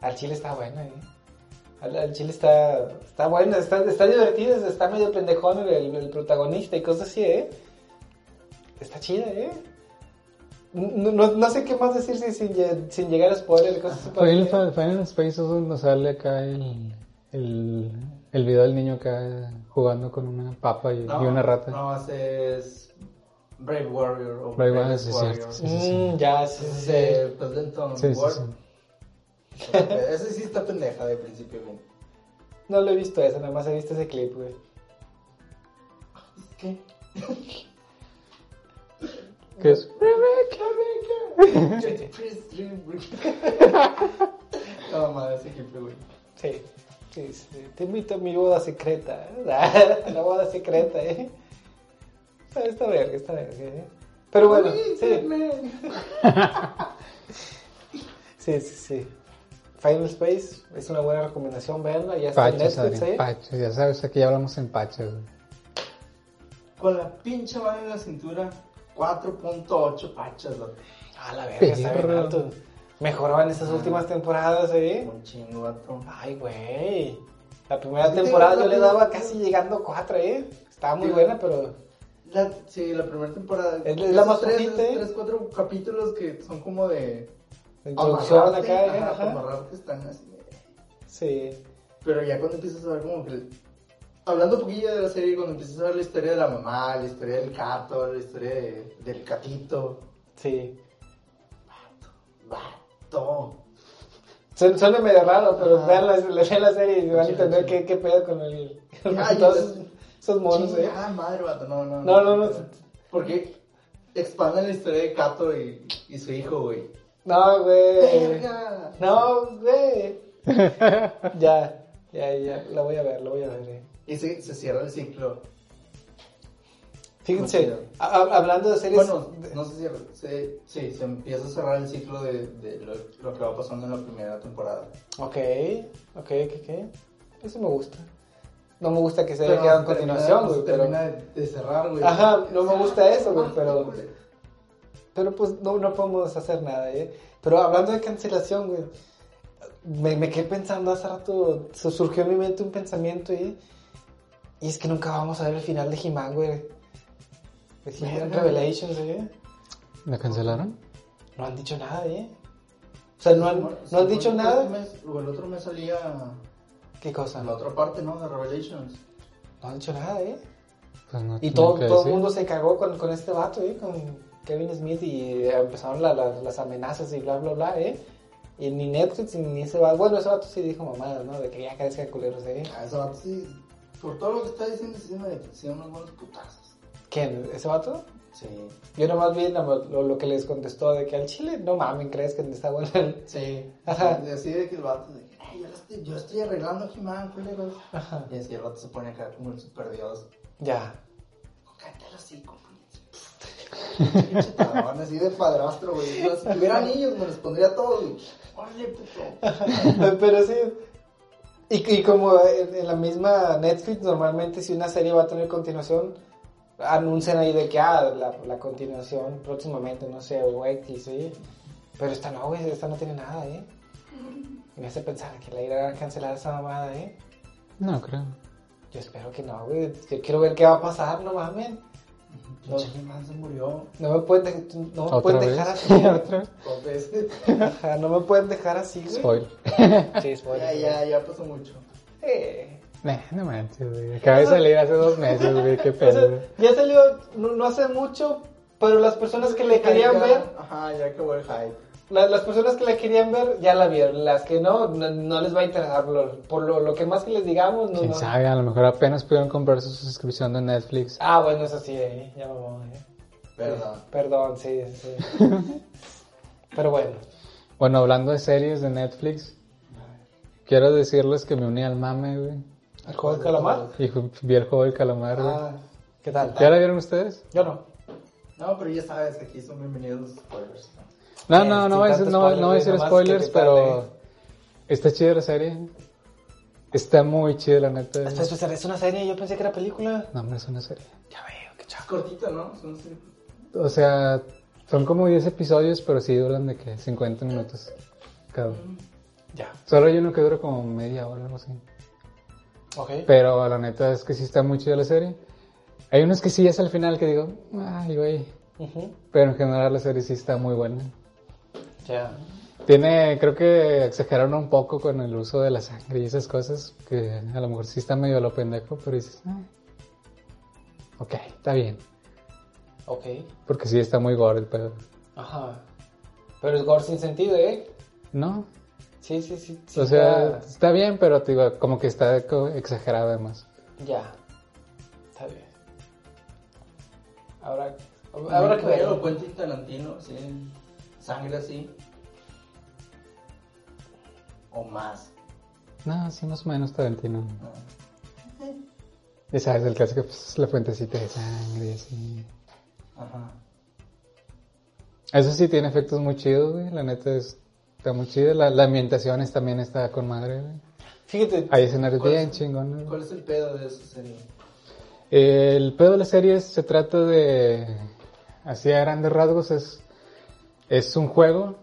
Al chile está bueno, ¿eh? Al, al chile está, está bueno, está, está divertido, está medio pendejón el, el protagonista y cosas así, ¿eh? Está chida, ¿eh? No, no, no sé qué más decir sin, sin, sin llegar a spoiler y cosas así. Final, porque- Final Space es donde sale acá el, el, el video del niño acá jugando con una papa y, y una rata. No, ese es Brave Warrior o Brave sí, Warrior. cierto, sí. Mm, ya, sí, sí, Ese sí. de Pleasanton Sí, sí, Ward. sí. Ese sí está pendeja de principio, güey. No lo he visto ese, nada más he visto ese clip, güey. ¿Qué? ¿Qué es? No, madre, ese clip, güey. Sí, sí, sí. Te invito a mi boda secreta. ¿eh? La boda secreta, ¿eh? Está, está verga, está verga, ¿eh? Pero bueno, sí. Sí, sí, sí. Final Space es una buena recomendación, verla. Ya está en Netflix, ¿eh? Ya sabes, aquí ya hablamos en pachas. güey. Con la pinche mano en la cintura, 4.8 pachas, loco. Ah, la verga, está bien alto. Mejoró en estas últimas temporadas, ¿eh? Un chingo, vato. Ay, güey. La primera Sí, temporada yo le daba casi llegando a 4, ¿eh? Estaba muy Sí. buena, pero... La, sí, la primera temporada. Es la más tres, flojita, ¿eh? tres, cuatro capítulos que son como de. Introducción amarrarte, acá, ¿eh? ajá, Ajá. están así. Sí. Pero ya cuando empiezas a ver como que... Hablando un poquillo de la serie, cuando empiezas a ver la historia de la mamá, la historia del gato, la historia de- del gatito. Sí. Vato. Suena, suena medio raro, pero Ajá. vean la, vean la serie y van a entender qué, qué pedo con el... Con Ay, todos esos, esos monos, ¿eh? Ah, madre, vato. No, no, No, no, no. Porque expanden la historia de Kato y, y su hijo, güey. No, güey. No, güey. Ya, ya, ya. La voy a ver, la voy a ver, eh. Y se, se cierra el ciclo. Fíjense, a- hablando de series... Bueno, no se cierra. Se, sí, se empieza a cerrar el ciclo de, de lo, lo que va pasando en la primera temporada. Ok, ok, ok, ok. Eso me gusta. No me gusta que se haya quedado en continuación, se güey, pero... termina de, cerrar, güey. Ajá, no me gusta eso, güey, Ah, pero-. Pero pues no, no podemos hacer nada, ¿eh? Pero hablando de cancelación, güey, me, me quedé pensando hace rato, surgió en mi mente un pensamiento, ¿eh? Y es que nunca vamos a ver el final de He-Man, güey. De He-Man. Revelations, ¿eh? ¿La cancelaron? No han dicho nada, ¿eh? O sea, no han, no han dicho El nada. mes- o el otro mes salía ¿Qué cosa? la otra parte, ¿no? De Revelations. No han dicho nada, ¿eh? Pues no Y todo, todo el mundo se cagó con, con este vato, ¿eh? Con Kevin Smith y empezaron la- la- las amenazas y bla, bla, bla, ¿eh? Y ni Netflix ni ese vato, bueno, ese vato sí dijo mamadas, ¿no? De que ya crezcan culeros, ¿eh? Ah, ese vato sí. Por todo lo que está diciendo, sí me hicieron unos buenos putazos. ¿Quién? ¿Ese vato? Sí. Yo nomás vi lo, lo- que les contestó de que al chile, no mames, crees que está bueno. Sí. Ajá. Y Así de que el vato de que, "Ay, yo, estoy, yo estoy arreglando a He-Man, culeros. Ajá. Y así el vato se pone acá como el super dios. Ya. Cállate así, así de padrastro, güey. Si tuviera niños, me los pondría todos, güey. Órale, puto. Pero sí. Y, y como en, en la misma Netflix, normalmente si una serie va a tener continuación, anuncian ahí de que, ah, la, la continuación próximamente, no sé, o X, ¿sí? Pero esta no, güey, esta no tiene nada, ¿eh? Me hace pensar que la irán a cancelar esa mamada, ¿eh? No, creo. Yo espero que no, güey. Yo quiero ver qué va a pasar, no mames. Murió No me pueden, de- no me ¿Otra pueden dejar así. ¿Otra vez? dos veces. Ajá, no me pueden dejar así, güey. Spoiler. Sí, spoiler. Ya, ya, ya pasó mucho. Eh. Nah, no manches, güey. Acaba de salir hace dos meses, güey. Qué O pedo. sea, ya salió no, no hace mucho, pero las personas que le querían ver, Ajá, ya acabó el hype. La- las personas que la querían ver ya la vieron, las que no, no, no les va a interesar, por lo, por lo, lo que más que les digamos, no, Quién no. sabe, a lo mejor apenas pudieron comprar su suscripción de Netflix. Ah, bueno, eso sí, eh, ya mamó, eh. Verdad. Perdón, sí, sí. pero bueno, Bueno, hablando de series de Netflix, quiero decirles que me uní al mame, güey. ¿el juego del calamar? Y vi el juego del calamar, güey. Ah, ¿qué tal? ¿Ya la vieron ustedes? Yo no. No, pero ya sabes, aquí son bienvenidos los spoilers. No, Bien, no, sin no voy a decir, no, spoiler, no voy a decir spoilers, pero está chida la serie. Está muy chida, la neta. Espera, espera, es una serie, yo pensé que era película. No, hombre, es una serie. Ya veo, qué Es chaco. cortita, ¿no? Son así. O sea, son como 10 episodios, pero sí duran de que 50 minutos cada uno. Ya. Solo hay uno que dura como media hora, algo así. Ok. Pero la neta es que sí está muy chida la serie. Hay unos que sí es al final que digo, ay, güey. Pero en general la serie sí está muy buena. Ya. Tiene, creo que exageraron un poco con el uso de la sangre y esas cosas, que a lo mejor sí está medio a lo pendejo, pero dices, ah, ok, está bien. Ok. Porque sí está muy gore el pedo. Ajá. Pero es gore sin sentido, ¿eh? No, Sí, sí, sí. sí o sea, está- está bien, pero te digo, como que está exagerado además. Ya. Está bien. Ahora, ahora que verlo. Quentin Tarantino, sí. Sangre así. O más. No, sí, más o menos Tarantino. Ah, Ya sabes, el caso que pues, la fuentecita de sangre y así. Ajá. Eso sí tiene efectos muy chidos, güey. La neta es, está muy chida. La, la ambientación es- también está con madre, güey. Fíjate. Hay escenarios ¿Cuál bien es- chingones. ¿Cuál es el pedo de esa serie? El pedo de la serie se trata de, así a grandes rasgos, es, es un juego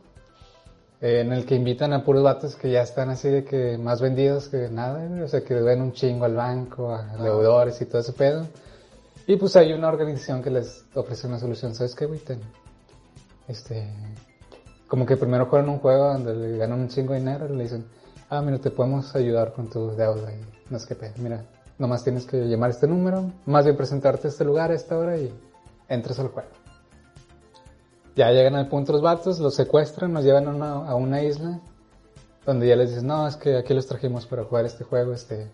eh, en el que invitan a puros vatos que ya están así de que más vendidos que nada, o sea, que ven un chingo al banco, a deudores y todo ese pedo. Y pues hay una organización que les ofrece una solución, ¿sabes qué, güey? Ten, Este, como que primero juegan un juego donde le ganan un chingo de dinero y le dicen, ah, mira, te podemos ayudar con tu deuda y no sé qué pedo, mira, nomás tienes que llamar a este número, más bien presentarte a este lugar a esta hora y entras al juego. Ya llegan al punto los vatos, los secuestran, nos llevan a una, a una isla donde ya les dices, no, es que aquí los trajimos para jugar este juego, este,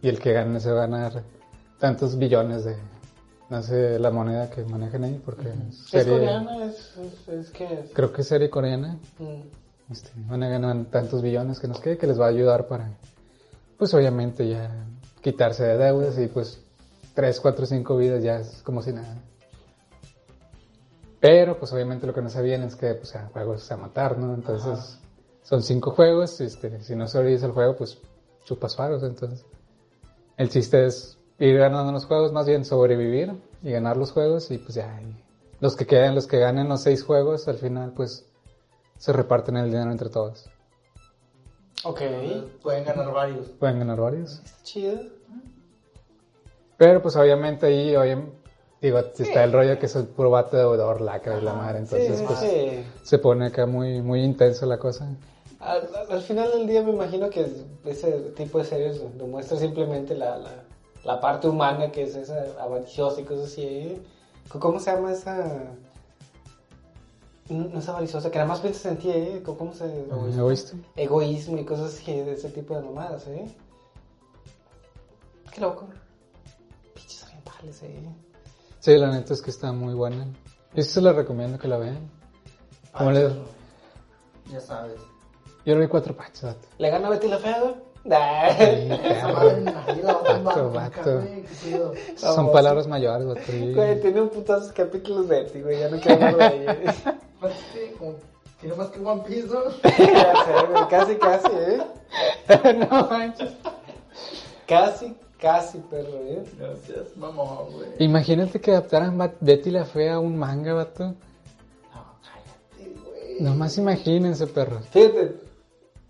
y el que gane se va a ganar tantos billones de, no sé, la moneda que manejan ahí, porque es ¿Es serie- coreana? ¿Es, es, es que es? creo que es serie coreana, Mm. este, van a ganar tantos billones que nos quede que les va a ayudar para, pues obviamente ya quitarse de deudas y pues 3, 4, 5 vidas ya es como si nada. Pero pues obviamente lo que no sabían es que pues eran juegos a matar, ¿no? Entonces son 5 juegos, este, si no sobrevives el juego pues chupas faros, entonces el chiste es ir ganando los juegos, más bien sobrevivir y ganar los juegos y pues ya y los que queden, los que ganen los 6 juegos al final pues se reparten el dinero entre todos. Ok. Pueden ganar varios. Pueden ganar varios. Está chido. Pero pues obviamente ahí, digo, está el rollo que es el puro vato deudor, lacra y la madre, entonces sí, pues sí. se pone acá muy, muy intenso la cosa. Al, al- al final del día me imagino que ese tipo de series demuestra simplemente la, la, la parte humana que es esa avariciosa y cosas así. ¿eh? ¿Cómo se llama esa...? No es avariciosa, que nada más piensas en ti, ¿eh? ¿Cómo se...? ¿Oíste? Egoísmo y cosas así, de ese tipo de mamadas, ¿eh? Qué loco. Pinches orientales, ¿eh? Sí, la neta es que está muy buena. Yo sí se la recomiendo que la vean. Como le-. Ya sabes. Yo le doy cuatro pachos, vato. ¿Le gana Betty la Fea, güey? Nah. Sí, Esa perro. madre me imagino, Vato, vato, vato. güey, qué chido. Son palabras mayores, vato. y- Güey, tiene un putazo capítulos Betty, güey. Ya no quiero hablar de ella. Pues sí, como- Tiene más que One Piece, ¿no? ya sé, güey. Casi, casi, ¿eh? no manches. Casi, casi, perro, ¿eh? Gracias, mamá, güey. Imagínate que adaptaran Betty la Fea a un manga, vato. No, cállate, güey. Nomás imagínense, perro. Fíjate,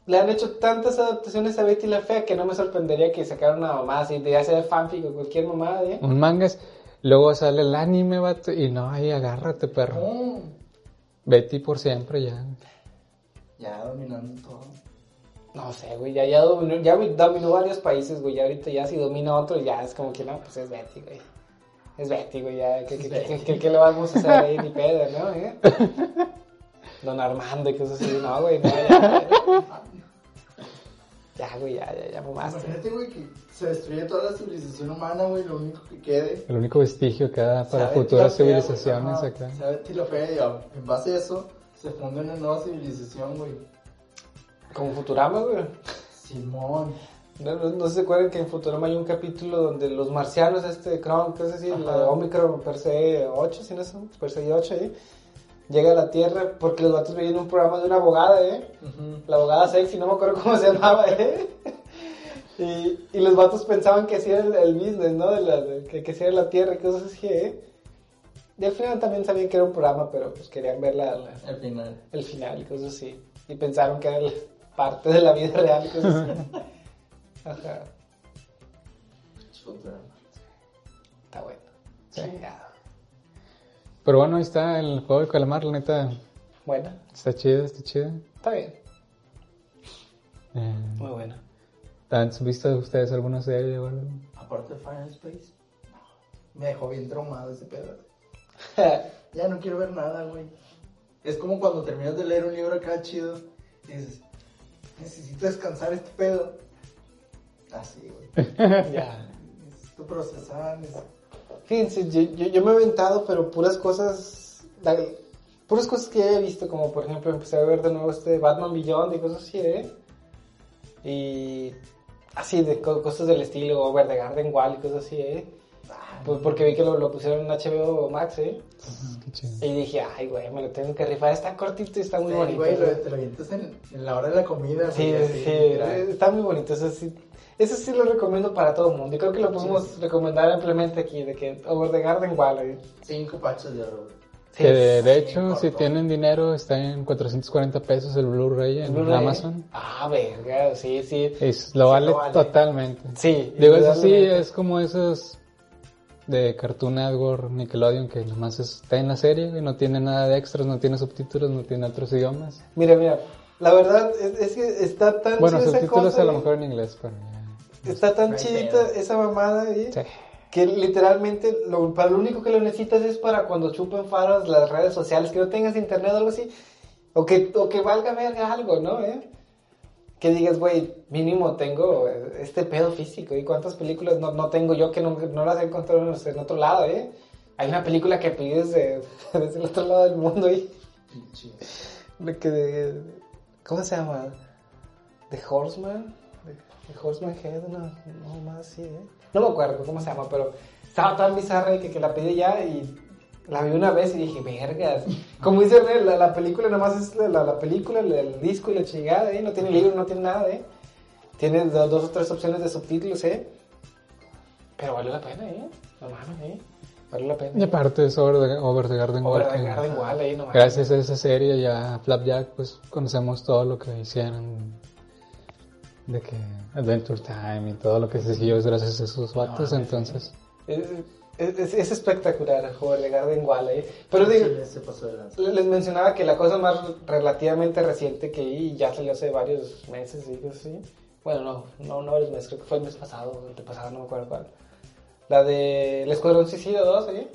le han hecho tantas adaptaciones a Betty la Fea que no me sorprendería que sacaran una mamá así, de ya sea de fanfic o cualquier mamada, ¿eh? Un manga es... Luego sale el anime, vato, y no, ahí agárrate, perro. No, Betty por siempre ya. Ya dominando todo. No sé, güey, ya, ya, dominó, ya dominó varios países, güey, ya ahorita ya si domina otro, ya es como que no, pues es Betty, güey. Es Betty, güey, ya, ¿qué, qué, qué, qué- qué le vamos a hacer ahí? Ni pedo, ¿no? ¿Eh? Don Armando y cosas así, no, güey, no, ya, ya. Ya, güey, ya, ya, ya mamaste. Imagínate, güey, que se destruye toda la civilización humana, güey, lo único que quede. El único vestigio que da para futuras civilizaciones acá. ajá, sea Betty la Fea, y a- en base a eso, se funda una nueva civilización, güey. Como Futurama, güey. Simón. No, no, no se acuerdan que en Futurama hay un capítulo donde los marcianos, este Kron, ¿qué es? Ajá. La Omicron Perse 8, si no es Perse 8, ¿eh? Llega a la Tierra porque los vatos veían un programa de una abogada, ¿eh? La abogada sexy, no me acuerdo cómo se llamaba, ¿eh? Y, y los vatos pensaban que hacía el, el business, ¿no? De la, de- que, que hacía la Tierra y cosas así, ¿eh? Y al final también sabían que era un programa, pero pues querían ver la, la- Al final. el final cosas así. Y pensaron que era el parte de la vida real. y cosas así. Ajá, está bueno. Sí. Pero bueno, ahí está el juego de calamar, la neta. Bueno, Está chido, está chido. está bien. Eh, Muy bueno. ¿Han visto ustedes alguna serie o algo? Aparte de Final Space, no, me dejó bien traumado ese pedo. Ya no quiero ver nada, güey. Es como cuando terminas de leer un libro acá chido y dices, necesito descansar este pedo. Así, güey. ya. Necesito procesar. necesito- Fíjense, yo, yo, yo me he aventado, pero puras cosas. puras cosas que ya he visto, como por ejemplo empecé a ver de nuevo este Batman Beyond y cosas así, ¿eh? Y. Así, de co- cosas del estilo, Over the Garden Wall y cosas así, ¿eh? Pues porque vi que lo, lo pusieron en HBO Max, ¿eh? Qué chido. Y dije, ay, güey, me lo tengo que rifar. Está cortito y está muy Sí, bonito. güey, lo- te lo avientas en, en la hora de la comida. Sí, sí, así, sí, mira. está muy bonito. Eso sí, eso sí lo recomiendo para todo el mundo. Y creo que lo podemos recomendar ampliamente aquí, de que Over the Garden Wall. ¿eh? Cinco pachos de oro, güey. Sí, Que de, de sí, hecho, corto. si tienen dinero, está en 440 pesos el Blu-ray en Blu-ray. Amazon. Ah, verga, sí, sí. Es, lo, vale lo vale. totalmente. Sí, Digo, eso sí, es como esos de Cartoon Network, Nickelodeon, que nomás está en la serie y no tiene nada de extras, no tiene subtítulos, no tiene otros idiomas. Mira, mira, la verdad es, es que está tan Bueno, subtítulos cosa, a lo mejor en inglés, pero ya. Está tan chidita esa mamada. Sí. Que literalmente, lo, para lo único que lo necesitas es para cuando chupen faros las redes sociales, que no tengas internet o algo así, o que, o que valga verga algo, ¿no? ¿Eh? Que digas, güey, mínimo tengo este pedo físico, ¿y cuántas películas no, no tengo yo que no, no las he encontrado en, otro lado, ¿eh? Hay una película que pides de, desde el otro lado del mundo. Pinche. De que de- ¿Cómo se llama? ¿The Horseman? ¿The, The Horseman Head? No, no más así, ¿eh? No me acuerdo cómo se llama, pero estaba tan bizarra que, que la pedí ya y la vi una vez y dije, vergas. Como dice René, la, la película nada más es la, la, la película, el, el disco y la chingada, ¿eh? No tiene libro, no tiene nada, ¿eh? Tiene do- dos o tres opciones de subtítulos, ¿eh? Pero vale la pena, ¿eh? No mames, ¿eh? Vale la pena. Y aparte es Over the, Over the Garden Over Wall, the que Garden Wall, ¿eh? No mames. Gracias a esa serie y a Flapjack, pues conocemos todo lo que hicieron de que Adventure Time y todo lo que se siguió es gracias a esos vatos, entonces Es, es- es espectacular el juego de Garden Wall, ¿eh? Pero digo, lanza. les mencionaba que la cosa más relativamente reciente que vi, ya salió hace varios meses cosas así. Bueno, no, no, no varios meses, creo que fue el mes pasado, o antepasado, no me acuerdo cuál. La de El Escuadrón Suicida 2, ¿eh?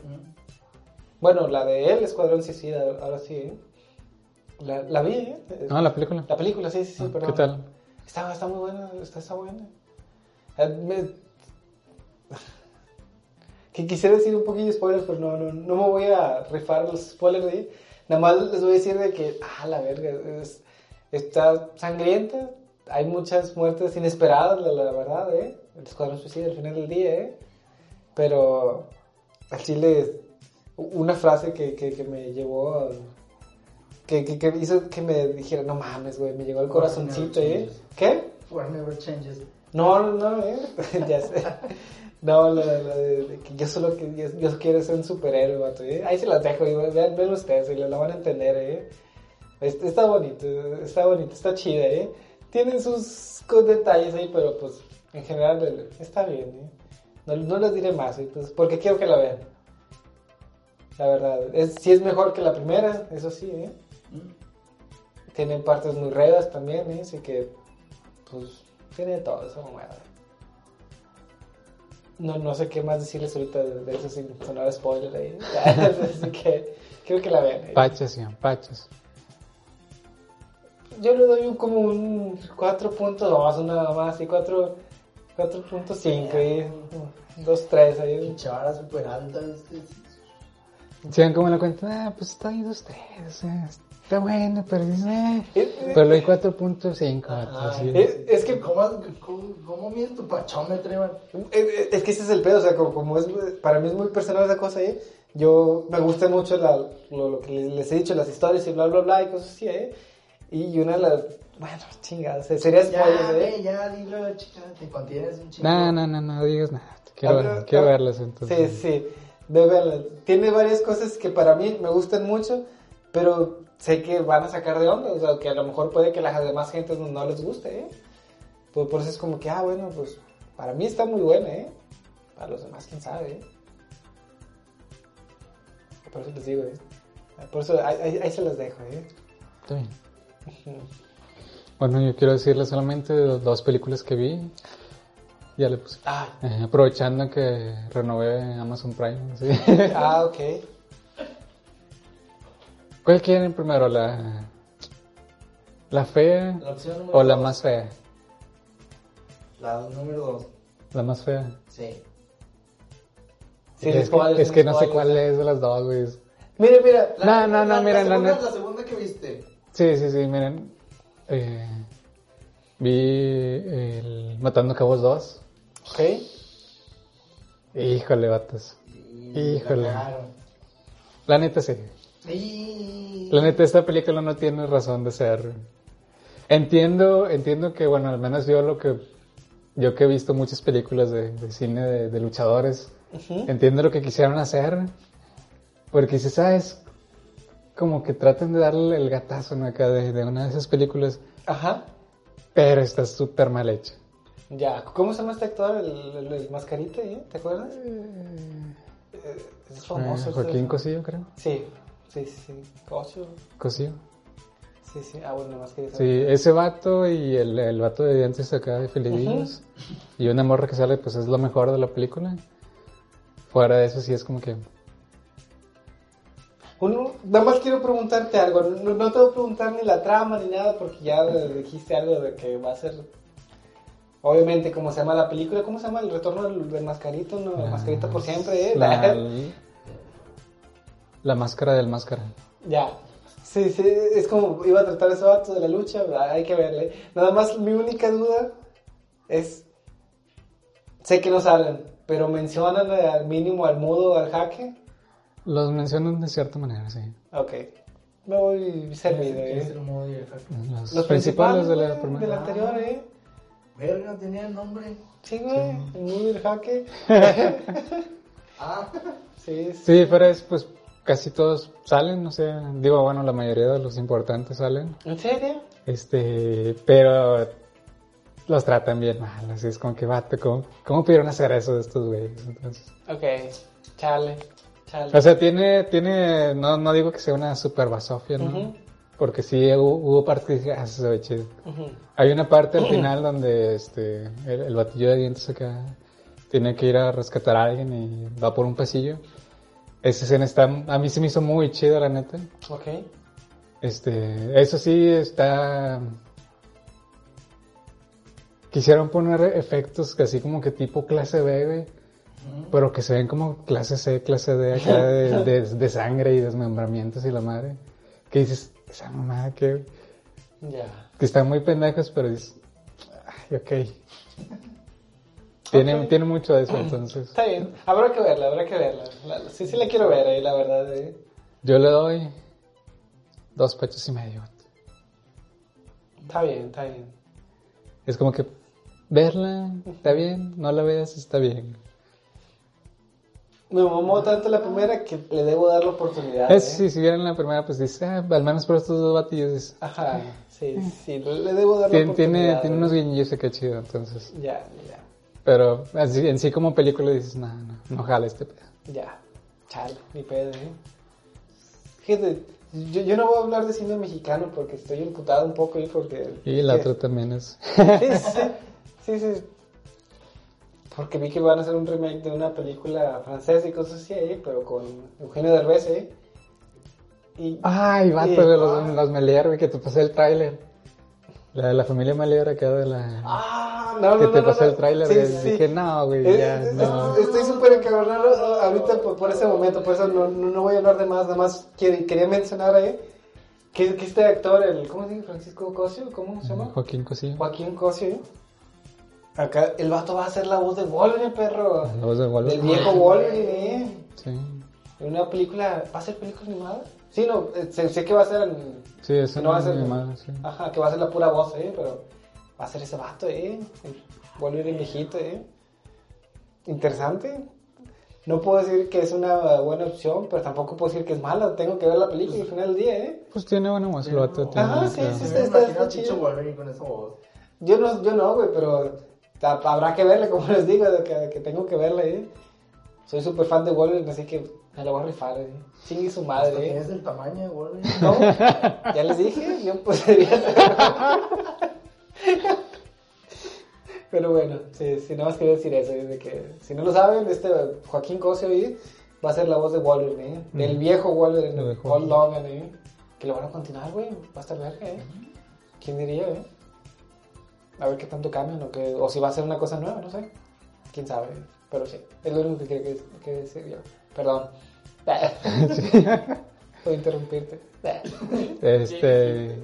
Bueno, la de El Escuadrón Suicida, ahora sí, ¿eh? La, la vi, ¿eh? Ah, la película. La película, sí, sí, sí, Ah, perdón. ¿Qué tal? Está, está muy buena, está, está buena. Eh, me- Que quisiera decir un poquillo de spoilers, pero no, no, no me voy a rifar los spoilers de ahí. Nada más les voy a decir de que, ah, la verga, es- está sangrienta. Hay muchas muertes inesperadas, la, la verdad, ¿eh? El escuadrón suicida al final del día, ¿eh? Pero al chile, una frase que, que, que me llevó a- que, que, hizo que me dijera, no mames, güey, me llegó al corazoncito, ¿eh? ¿Qué? For never changes. No, no, no, ¿eh? ya sé. No, la, la de, de que yo solo que yo, yo quiero ser un superhéroe, vato, ¿eh? Ahí se las dejo, y vean, vean ustedes, y la van a entender, ¿eh? Este, está bonito, está bonito, está chida, ¿eh? Tiene sus detalles ahí, pero pues en general está bien, ¿eh? No, no les diré más. Pues, porque quiero que la vean. La verdad, es, sí es mejor que la primera, eso sí, ¿eh? Tienen partes muy redas también, ¿eh? Así que, pues, tiene todo eso, mamada. No, no sé qué más decirles ahorita de, de eso sin sonar spoiler ahí. Así que, creo que la vean. ¿eh? Pachas, sí, pachas. Yo le doy un, como un 4.2, nada más, y 4 4.5, y 2, 3 ahí. Si ven cómo la cuentan, ah, pues está ahí dos, tres, o sea, está bueno, pero eh. Eh, eh, Pero le doy 4.5, vato, Ajá. así. eh, es que ¿Cómo, cómo, cómo mides tu pachómetro, Iván? Eh, eh, Es que ese es el pedo, o sea, como, como es, para mí es muy personal esa cosa, ¿eh? Yo me gusta mucho la, lo, lo que les, he dicho, las historias y bla, bla, bla, y cosas así, ¿eh? Y una de las, bueno, chingadas, sería ve, ¿eh? ya, dilo, chica, te contienes un chingo. No, no, no, no digas nada. Quiero, Ah, ver- quiero ah, verlas Sí, entonces. sí, de verlas. Tiene varias cosas que para mí me gustan mucho, pero sé que van a sacar de onda, o sea, que a lo mejor puede que a las demás gente no, no les guste, ¿eh? Pues por eso es como que, ah, bueno, pues para mí está muy buena, ¿eh? Para los demás, quién sabe, ¿eh? Por eso les digo, ¿eh? Por eso ahí, ahí- se los dejo, ¿eh? Está bien. Bueno, yo quiero decirles solamente dos películas que vi. Ya le puse. Ah, Eh, aprovechando que renové Amazon Prime. ¿sí? ah, ok. ¿Cuál quieren primero? ¿La, la fea La opción o la dos. más fea? La número dos. La más fea. Sí. Sin es, spoilers, que, es que no sé cuál es de las dos, güey. Mira, mira. No, no, no, miren, la la segunda que viste. Sí, sí, sí, miren. Eh, vi el Matando Cabos 2. Ok. Híjole, vatos. Híjole. la. La neta sí. Y... La neta, esta película no tiene razón de ser. Entiendo, entiendo que, bueno, al menos yo lo que. Yo que he visto muchas películas de, de cine de, de luchadores, entiendo lo que quisieron hacer. Porque si sabes, como que tratan de darle el gatazo ¿no? acá de, de una de esas películas, Ajá. pero está súper mal hecha. Ya. ¿Cómo se llama este actor? El, el, el mascarita, ¿eh? ¿Te acuerdas? Eh, es famoso. Eh, este- Joaquín Cosillo, creo. Sí. Sí, sí. Cocho. Cosillo. Sí, sí. Ah, bueno, mascarita. Sí, ese vato y el, el vato de dientes acá de Filidillos. Y una morra que sale, pues es lo mejor de la película. Fuera de eso, sí es como que. Uno, nada más quiero preguntarte algo. No, no te voy a preguntar ni la trama ni nada porque ya dijiste algo de que va a ser. Obviamente, ¿cómo se llama la película? ¿Cómo se llama? El retorno del, del mascarito, ¿no? El mascarito por siempre, ¿eh? La, la máscara del máscara. Ya. Sí, sí, es como iba a tratar ese vato de la lucha, hay que verle. Nada más mi única duda es, sé que no salen, pero mencionan al mínimo al mudo, al jaque. Los mencionan de cierta manera, sí. Ok, me voy servido, ¿Quién es eh. el modo y el jaque? Los, Los principales, de la primera. del anterior, eh. Verga, tenía el nombre. Sí, güey, el mudo y el jaque. Ah, Sí, sí. Sí, pero es pues casi todos salen, o sea, digo, bueno, la mayoría de los importantes salen. ¿En serio? Este, pero los tratan bien mal, así es como que vato, ¿cómo, cómo pudieron hacer eso de estos güeyes? Entonces, Ok, chale, chale. o sea, tiene, tiene, no, no digo que sea una super basofia, ¿no? Porque sí hubo, hubo partes que dije, ah, eso ve chido. Hay una parte al final donde este, el, el batillo de dientes acá tiene que ir a rescatar a alguien y va por un pasillo. Esa escena está, a mí se me hizo muy chida, la neta. Ok. Este, eso sí está. Quisieron poner efectos así como que tipo clase B, güey. Pero que se ven como clase C, clase D acá de, de- de sangre y desmembramientos y la madre. Que dices, esa mamada que, Ya. que están muy pendejos, pero dices, ay, ok. Tiene, Ok. tiene mucho de eso, entonces. Está bien, habrá que verla, habrá que verla. La- sí, sí la quiero ver ahí, la verdad. eh. Yo le doy dos pechos y medio. Está bien, está bien. Es como que verla, está bien, no la veas, está bien. Me mamó tanto la primera que le debo dar la oportunidad. Es, ¿eh? sí, si vieron la primera, pues dices, ah, al menos por estos dos batillos. Ajá, sí, sí, le debo dar la Tiene, oportunidad. tiene, tiene ¿eh? unos guiñillos que chido, entonces. Ya, ya, Pero así, en sí como película dices, no, no, no jala este pedo. ya. Chale, ni pedo, ¿eh? Fíjate, yo, yo no voy a hablar de cine mexicano porque estoy imputado un poco ahí porque... Y la otra también es... Sí, sí, sí. Porque vi que van a hacer un remake de una película francesa y cosas así, ¿eh? pero con Eugenio Derbez, ¿eh? Y, Ay, vato, y- los, los Melier, que te pasé el tráiler. La de la familia Melier acá de la... Ah, no, que no, te no, pasé el tráiler, Sí, sí. Dije, no, güey, Eh, ya, eh, no. Estoy súper encabronado ahorita por, por ese momento, por eso no, voy a hablar de más, nada más quería mencionar ahí que, que este actor, el, ¿cómo se dice? Francisco Cosio, ¿cómo se llama? Joaquín Cosillo. Joaquín Cosio. ¿eh? Acá el vato va a hacer la voz de Wolverine, perro. La voz de Wolverine. Del viejo Wolverine, ¿eh? Sí, En una película, ¿va a ser película animada? Sí, no, eh, sé, sé que va a ser en... sí, es que no va a ser... animada, sí. Ajá, que va a ser la pura voz, ¿eh? Pero va a ser ese vato, ¿eh? El Wolverine viejito, ¿eh? Interesante. No puedo decir que es una buena opción, pero tampoco puedo decir que es mala. Tengo que ver la película al final del día, ¿eh? Pues tiene buena voz, el vato tiene Ajá, sí, sí, está- está- está chido. Wolverine con esa voz. Yo no, yo no, güey, pero habrá que verla, como les digo, de que, que tengo que verla, ¿eh? Soy súper fan de Wolverine, así que me la voy a rifar, ¿eh? Chingue su madre, ¿eh? tienes el tamaño de Wolverine. ¿No? Ya les dije, yo podría Pero bueno, sí, sí, nada más quería decir eso, de que si no lo saben, este Joaquín Cosio ahí va a ser la voz de Wolverine, ¿eh? Del viejo Wolverine, El viejo Paul. Logan, ¿eh? Que lo van a continuar, güey, va a estar verga, ¿eh? ¿Quién diría, eh? A ver qué tanto cambian o, que, o si va a ser una cosa nueva, no sé. Quién sabe, pero sí, es lo único que quería que, que decir yo. Perdón. Voy a interrumpirte. Este.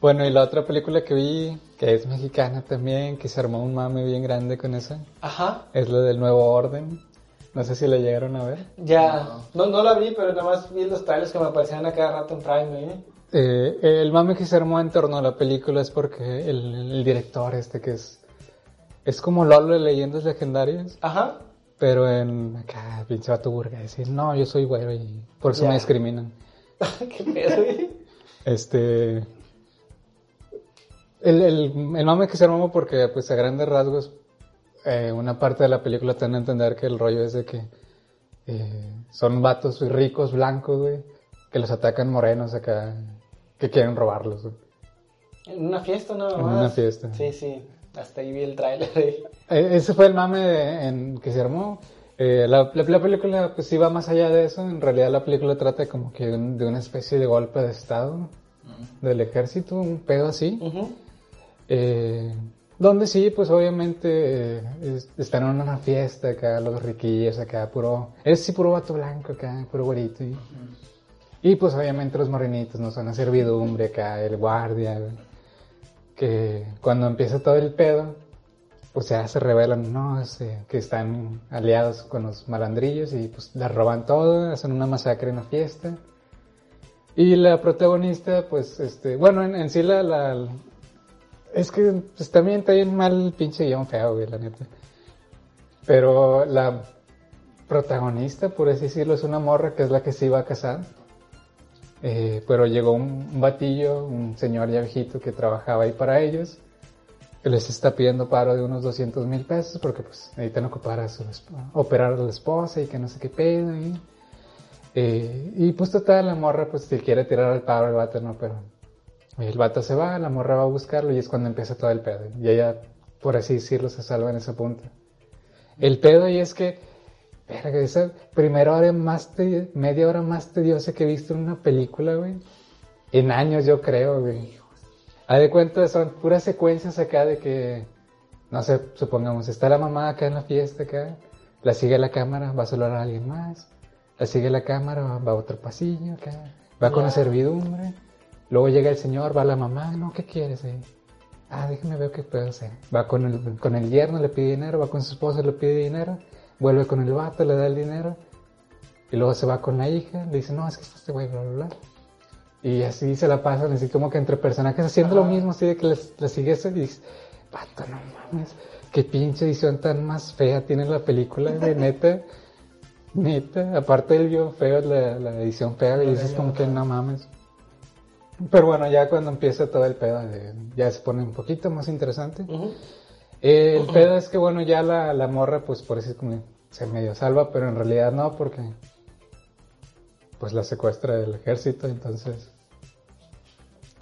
Bueno, y la otra película que vi, que es mexicana también, que se armó un mame bien grande con esa, Ajá. es la del Nuevo Orden. No sé si la llegaron a ver. Ya, no, no la vi, pero nada más vi los trailers que me aparecían a cada rato en Prime, ¿eh? Eh, el mame que se armó en torno a la película es porque el, el director este que es... Es como Lolo de Leyendas Legendarias, Ajá. pero en acá, pinche vato burga, decir, no, yo soy güero y por eso me discriminan. Qué pedo, güey. Este. El, el, el mame que se armó porque, pues, a grandes rasgos, eh, una parte de la película te a entender que el rollo es de que eh, son vatos ricos, blancos, güey, que los atacan morenos acá, que quieren robarlos, güey. En una fiesta nada En más. una fiesta. Sí, sí. Hasta ahí vi el trailer. ¿eh? Ese fue el mame de- en que se armó. Eh, la, la- la película, pues, sí va más allá de eso. En realidad, la película trata como que un- de una especie de golpe de estado del ejército, un pedo así. Eh, donde sí, pues obviamente eh, es- están en una fiesta acá, los riquillos acá, puro, es sí puro vato blanco acá, puro güerito. Y, y, pues obviamente los morenitos no son la servidumbre acá, el guardia, que cuando empieza todo el pedo, pues ya se revelan, ¿no? Este, que están aliados con los malandrillos y pues la roban todo, hacen una masacre en la fiesta. Y la protagonista, pues, este, bueno, en, sí la, es que pues, también está bien mal el pinche guion feo, güey, la neta. Pero la protagonista, por así decirlo, es una morra que es la que se iba a casar. Eh, pero llegó un, un batillo, un señor ya viejito que trabajaba ahí para ellos, que les está pidiendo paro de unos 200 mil pesos porque pues necesitan ocupar a su operar a la esposa y que no sé qué pedo. Y, eh, y pues total, la morra pues si quiere tirar al paro el vato, no, pero el vato se va, la morra va a buscarlo y es cuando empieza todo el pedo. Y ella, por así decirlo, se salva en ese punto. El pedo ahí es que, verga, esa primera hora más, te- media hora más tediosa que he visto en una película, güey. En años, yo creo, güey. A de cuenta, son puras secuencias acá de que, no sé, supongamos, está la mamá acá en la fiesta acá, la sigue la cámara, va a saludar a alguien más, la sigue la cámara, va, va a otro pasillo acá, va con la servidumbre, luego llega el señor, va la mamá, no, ¿qué quieres? eh? Ah, déjame ver qué puedo hacer. Va con el, con el yerno, le pide dinero, va con su esposa, le pide dinero, vuelve con el vato, le da el dinero, y luego se va con la hija, le dice, no, es que este güey, bla, bla, bla. Y así se la pasan, así como que entre personajes haciendo lo mismo, así de que les sigue eso y dices, vato, no mames, qué pinche edición tan más fea tiene la película, de neta, neta, aparte del guion feo, la, la edición fea, y dices como que no mames. Pero bueno, ya cuando empieza todo el pedo, ya se pone un poquito más interesante. Eh, el pedo es que bueno, ya la, la morra, pues por eso es como se medio salva, pero en realidad no, porque pues la secuestra del ejército, entonces...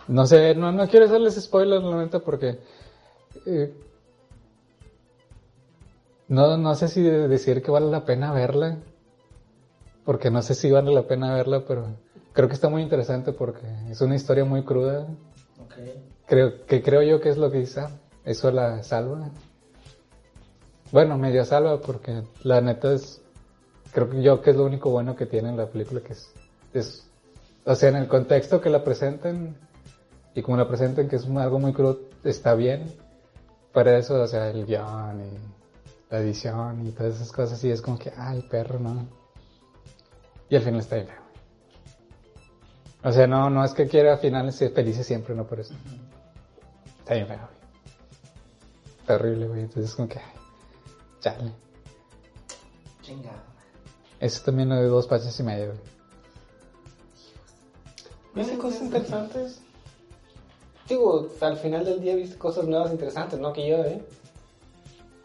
No sé, no, no quiero hacerles spoilers, la neta, porque... eh, no, no sé si de- decir que vale la pena verla, porque no sé si vale la pena verla, pero creo que está muy interesante porque es una historia muy cruda. Creo que creo yo que es lo que quizá eso la salva. Bueno, medio salva porque la neta es creo que yo que es lo único bueno que tiene en la película que es es o sea, en el contexto que la presentan y como la presentan que es algo muy crudo está bien. Para eso, o sea, el guion y la edición y todas esas cosas y es como que ay, perro, no. Y al final está bien. O sea, no, no es que quiera finales felices siempre, no por eso. Está bien feo, güey. Está horrible, güey. Entonces, como que. Chale. Chingada. Ese también lo de dos pases y medio, güey. ¿Viste cosas interesantes? Digo, al final del día viste cosas nuevas interesantes, ¿no? Que yo, ¿eh?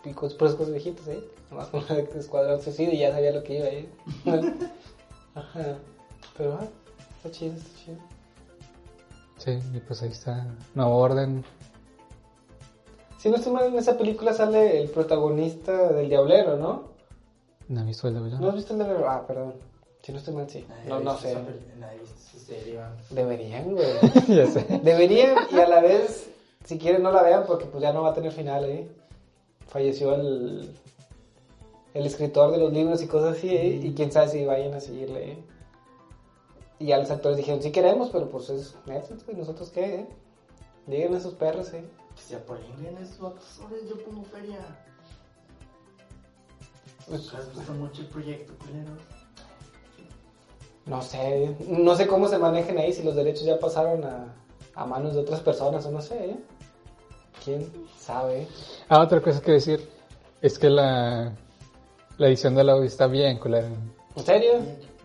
Y cosas, puras cosas viejitas, ¿eh? Nomás con la de Escuadrón Suicida y ya sabía lo que iba, ¿eh? Ajá. Pero, ah, está chido, está chido. Sí, y pues ahí está. Nuevo orden. Si no estoy mal, en esa película sale el protagonista del Diablero, ¿no? No he visto el Bellón. ¿No has visto el Diablero? Ah, perdón. Si no estoy mal, sí. Nadie No, no sé. Nadie serie. Deberían, güey. ya sé. Deberían y a la vez, si quieren no la vean porque pues ya no va a tener final, ¿eh? Falleció el, el escritor de los libros y cosas así, ¿eh? Y quién sabe si vayan a seguirle, ¿eh? Y ya los actores dijeron, sí queremos, pero pues es Netflix, ¿nosotros qué, eh? Díganle a sus perros, ¿eh? Que se apolinguen esos vatos. Yo pongo feria. Pues, ¿Has visto mucho el proyecto, culero? no sé, no sé cómo se manejen ahí, si los derechos ya pasaron a, a manos de otras personas o no sé, ¿eh? ¿Quién sabe? Ah, otra cosa que decir es que la, la edición del audio está bien, culera. ¿En serio?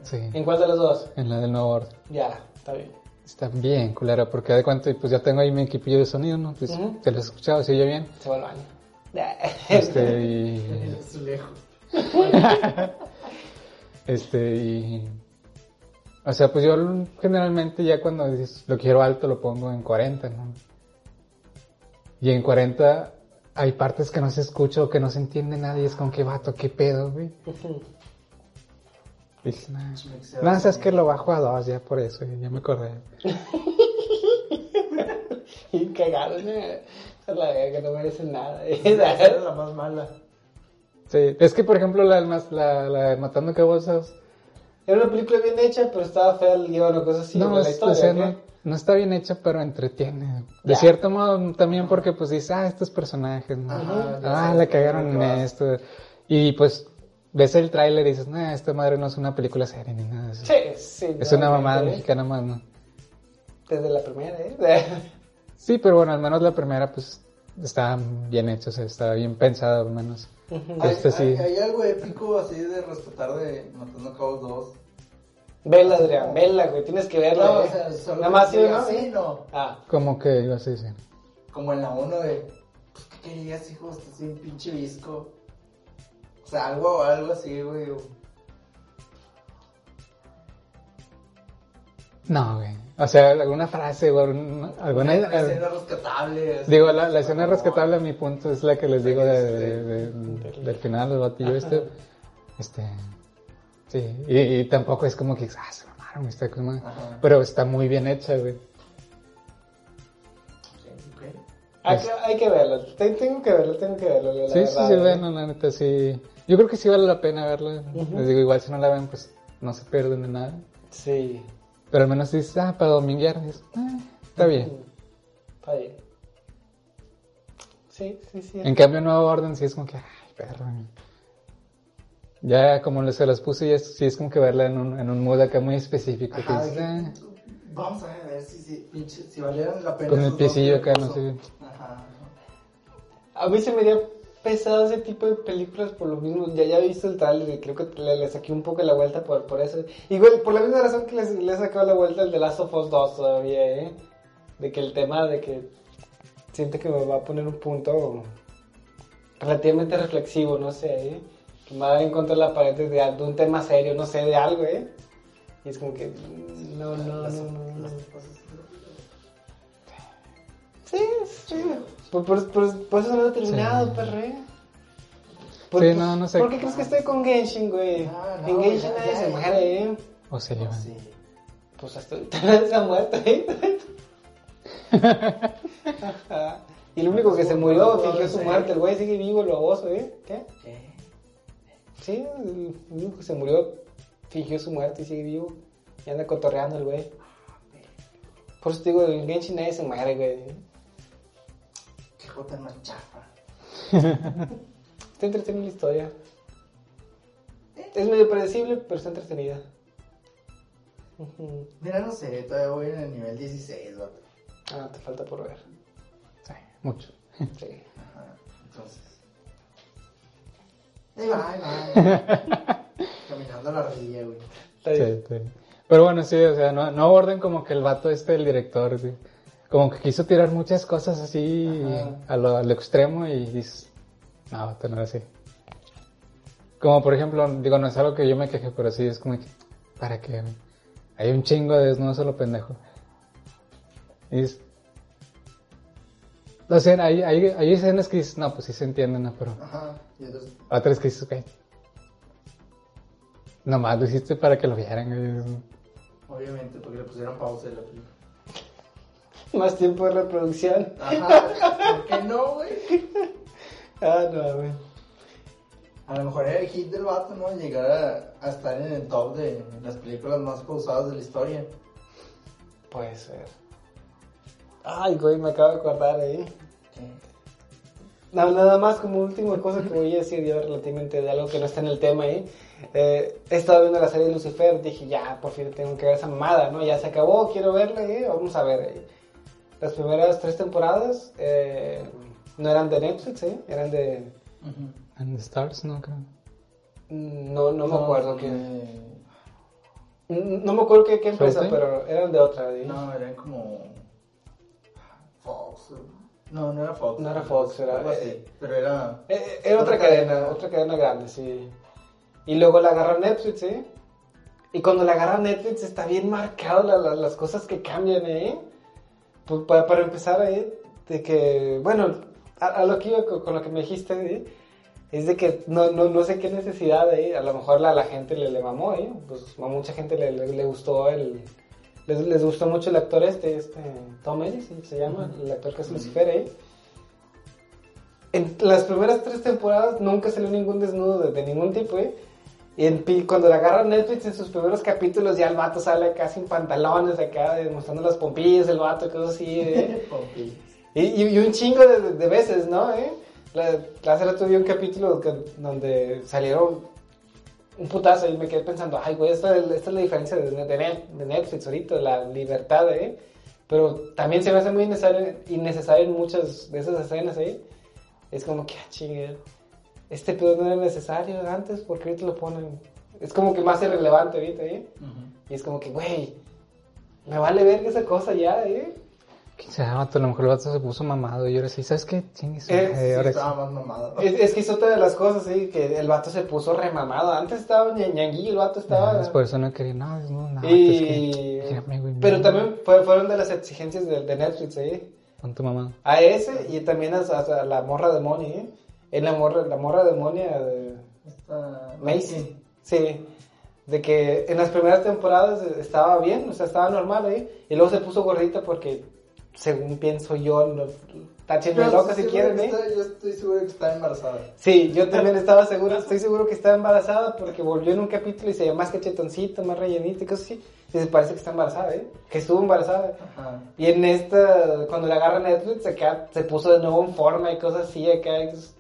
Sí, ¿En cuál de los dos? en la del nuevo orden. Ya, está bien. Está bien, culera, porque de cuánto, pues ya tengo ahí mi equipillo de sonido, ¿no? Pues te lo he escuchado, se oye bien. Se va al baño. Este, y. Este, y. O sea, pues yo generalmente ya cuando dices, lo quiero alto lo pongo en 40, ¿no? Y en 40 hay partes que no se escucha o que no se entiende nada y es como que vato, qué pedo, güey. Nah. Nada, sabes que lo bajo a dos ya por eso, ya me acordé. Y cagado, ¿no? Esa es la que no merecen nada. Esa es la más mala. Sí, es que por ejemplo la, la, la de Matando Cabozas, Era una película bien hecha, pero estaba fea el guion o cosas así. no, la es- historia, o sea, ¿qué? no, no está bien hecha, pero entretiene. De Ya. cierto modo también porque pues dices, ah, estos personajes, ¿no? Ajá, ah, la cagaron es en esto. Y pues ves el tráiler y dices, nah, esta madre no es una película seria ni nada de eso. Sí, sí. Es una mamada ¿eh? mexicana más, ¿no? Desde la primera, ¿eh? Sí, pero bueno, al menos la primera pues estaba bien hecha, o sea, estaba bien pensada al menos. ¿Hay, Este sí. hay, hay algo épico así de respetar de Matando Cabos 2? Vela, Adrián, vela, güey. Tienes que verla. No, güey. o sea, solo Nada más, ¿sí no? sí, no. Ah, Como que ibas a decir. Como en la 1 de, pues, ¿qué querías, hijo? Estás bien pinche visco. Sea, algo, algo así, güey. No, güey. O sea, alguna frase o alguna... alguna- Una escena rescatable. Digo, la, la escena rescatable a mi punto es la que les digo de, de- de- del final, del batillo este. Este. Sí, y, y tampoco es como que, ah, se mamaron, está como- Ajá. Pero está muy bien hecha, güey. Hay que, hay que verlo. Te- Tengo que verlo, tengo que verlo. la Sí, sí, sí, ¿eh? bueno, la neta, sí. Yo creo que sí vale la pena verla. Les digo, igual si no la ven, pues no se pierden de nada. Sí. Pero al menos dices, ah, para dominguear, dices, ah, está bien. Está bien. Sí, sí, sí. En cambio, Nuevo Orden sí es como que, ay, perro. Ya como les- se las puse, ya sí es como que verla en un, en un mood acá muy específico. que Ajá, de "Ah". que, Vamos a ver si, si, pinche, si valieran la pena. Con el piecillo que acá, no sé. Ajá. A mí se me haría pesado ese tipo de películas por lo mismo. Ya ya he visto el trailer y creo que le, le saqué un poco la vuelta por, por eso. Igual, por la misma razón que les- le he sacado la vuelta el de Last of Us 2 todavía, ¿eh? De que el tema de que siente que me va a poner un punto relativamente reflexivo, no sé, ¿eh? Que me va a dar en contra de la pared de, de un tema serio, no sé, de algo, ¿eh? Y es como que, no, no, no, no, no. Sí, sí. Por, por, por, por eso no lo he terminado, Sí. perro, ¿eh? Sí, no, no sé. ¿Por qué crees que estoy con Genshin, güey? Ah, no, en Genshin nadie se muere, ¿eh? O se llevan. Sí. Pues hasta ahorita nadie se ha muerto, ¿eh? Y el único que se murió fingió su muerte, el güey sigue vivo, el baboso, ¿eh? ¿Qué? ¿Qué? Sí, el único que se murió fingió su muerte y sigue vivo. Y anda cotorreando el güey. Por eso te digo, en Genshin nadie se muere, güey. Qué jota más chafa. Está entretenida la historia. Es medio predecible, pero está entretenida. Mira, no sé, todavía voy en el nivel 16, vato. Ah, te falta por ver. Sí, mucho. Sí. Ajá. Entonces. Ahí va, ahí va, ahí va. Caminando a la rodilla, güey. Está bien. Sí, sí. Pero bueno, sí, o sea, no, no aborden como que el vato este, el director, sí. Como que quiso tirar muchas cosas así a lo, a lo extremo y dices, no, vato, no era así. Como por ejemplo, digo, no es algo que yo me queje, pero sí es como que, ¿para qué? Hay un chingo de desnudos a lo pendejo. Y es... O sea, hay, hay, hay escenas que dices, no, pues sí se entienden, ¿no? Pero Ajá. Y entonces, otras que dices, güey. Nomás lo hiciste para que lo vieran, obviamente, porque le pusieron pausa en la película. Más tiempo de reproducción. Ajá. ¿Por qué no, güey? Ah, no, güey. A lo mejor era el hit del vato, ¿no? Llegar a, a estar en el top de las películas más pausadas de la historia. Puede ser. Ay, güey, me acabo de acordar ahí. No, nada más como última cosa que voy a decir yo relativamente de algo que no está en el tema ahí. Eh, he estado viendo la serie de Lucifer, dije ya, por fin tengo que ver esa mamada, ¿no? Ya se acabó, quiero verla, ¿eh? vamos a ver. eh. Las primeras tres temporadas eh, no eran de Netflix, ¿eh? Eran de... And the Stars, no creo. No, no me acuerdo qué... eh, No me acuerdo qué, qué empresa, pero eran de otra. ¿eh? No, eran como. Fox. No, no era Fox. No era Fox, era- Algo así, Pero era. Era otra cadena, otra cadena grande, sí. Y luego la agarra Netflix, ¿eh? Y cuando la agarra Netflix está bien marcado la- la- las cosas que cambian, ¿eh? Pues, para, para empezar, ¿eh? De que, bueno, a, a lo que iba con, con lo que me dijiste, ¿eh? Es de que no, no, no sé qué necesidad, ¿eh? A lo mejor la, la gente le, le mamó, ¿eh? Pues a mucha gente le, le, le gustó el... Les, les gustó mucho el actor este, este, Tom Ellis, ¿sí? se llama, el actor que es Lucifer, ¿eh? En las primeras tres temporadas nunca salió ningún desnudo de, de ningún tipo, ¿eh? Y en cuando la agarra Netflix en sus primeros capítulos ya el vato sale casi en pantalones acá, eh, mostrando las pompillas, el vato, cosas así, ¿eh? Y, y- y un chingo de, de- veces, ¿no? ¿Eh? La, la hace rato vi un capítulo que- donde salieron un putazo y me quedé pensando, ay, güey, esta, esta es la diferencia de, de de Netflix ahorita, la libertad, ¿eh? Pero también se me hace muy innecesario, innecesario en muchas de esas escenas, ¿eh? Es como que, ah, chingue, este pedo no era necesario antes, porque ahorita lo ponen? Es como que más irrelevante ahorita, ¿eh? Y es como que, güey, me vale ver esa cosa ya, ¿eh? ¿Quién sabe, vato? A lo mejor el vato se puso mamado y ahora sí, ¿sabes qué? Su Eh, Sí, ahora estaba más mamado. Es, es que es otra de las cosas, sí, que el vato se puso remamado. Antes estaba ña- ñanguillo, el vato sí. estaba... Ah, por eso no quería, no, no, no, y... es que, güey, Pero también fue- fueron de las exigencias de, de Netflix, ¿eh? Con tu mamá. A ese y también a, a- a la morra demonia, ¿eh? En la morra, la morra demonia de Esta- Macy. Sí. De que en las primeras temporadas estaba bien, o sea, estaba normal, ¿eh? Y luego se puso gordita porque, según pienso yo, no, táchenme loca si quieren, ¿eh? está- yo estoy seguro que está embarazada. Sí, yo también estaba seguro, estoy seguro que estaba embarazada porque volvió en un capítulo y se veía más cachetoncito, más rellenito y cosas así. Y se parece que está embarazada, ¿eh? Que estuvo embarazada. Ajá. Y en esta, cuando la agarra Netflix, acá se puso de nuevo en forma y cosas así acá. es-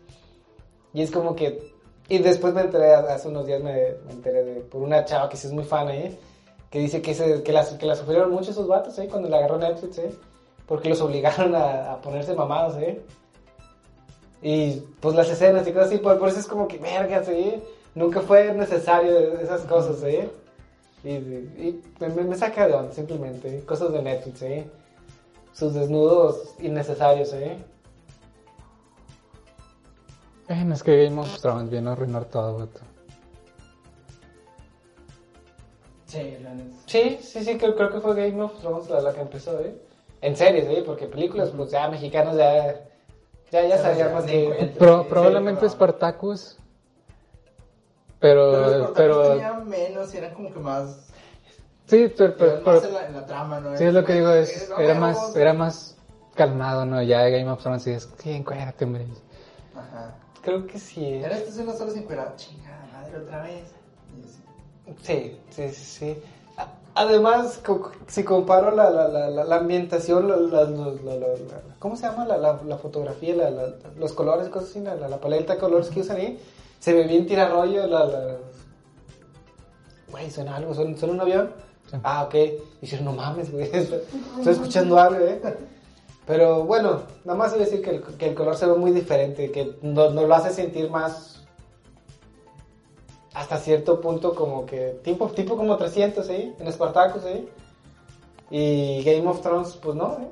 Y es como que... Y después me enteré, hace unos días me, enteré de, por una chava que sí es muy fan, ¿eh? Que dice que, se, que, la, que la sufrieron mucho esos vatos, ¿eh? Cuando la agarró Netflix, ¿eh? Porque los obligaron a, a ponerse mamados, ¿eh? Y pues las escenas y cosas así, por, por eso es como que, verga, ¿sí? Nunca fue necesario esas cosas, ¿eh? Y, me, me saca de onda, simplemente. ¿eh? Cosas de Netflix, ¿eh? Sus desnudos innecesarios, ¿eh? Bueno, es que Game of Thrones viene a arruinar todo, vato. Sí, la neta. Sí, sí, sí, creo, creo que fue Game of Thrones la, la que empezó, ¿eh? En series, ¿eh? Porque películas, pues ya mexicanos ya... Ya, ya sabíamos que... Pro- Sí, probablemente pero- Spartacus. Pero Pero, pero, tenían menos y eran como que más. sí, pero, más en, la, en la trama, ¿no? sí es lo que digo, es, Eh, no, era más, era más calmado, ¿no? Ya Game of Thrones y es, sí, encuérdate, hombre. Ajá. Creo que sí, ¿eh? Era estas unas horas sin cuidar. Chingada madre, otra vez. Sí, sí, sí, Además, si comparo la, la, la, la- la ambientación, la- la- la- la- la- la- ¿cómo se llama? La, la, la fotografía, la, la- los colores, cosas así, la, la, la paleta de colores que usan ahí, se ve bien tirarrollo, la... la... Güey, suena algo, suena, suena un avión. Sí. Ah, ok. Y dijeron, no mames, güey, estoy estoy escuchando algo, ¿eh? Pero bueno, nada más iba a decir que el, que el color se ve muy diferente, que nos no lo hace sentir más hasta cierto punto como que, tipo, tipo como 300 ahí, en Spartacus ahí. Y Game of Thrones, pues no, ¿eh?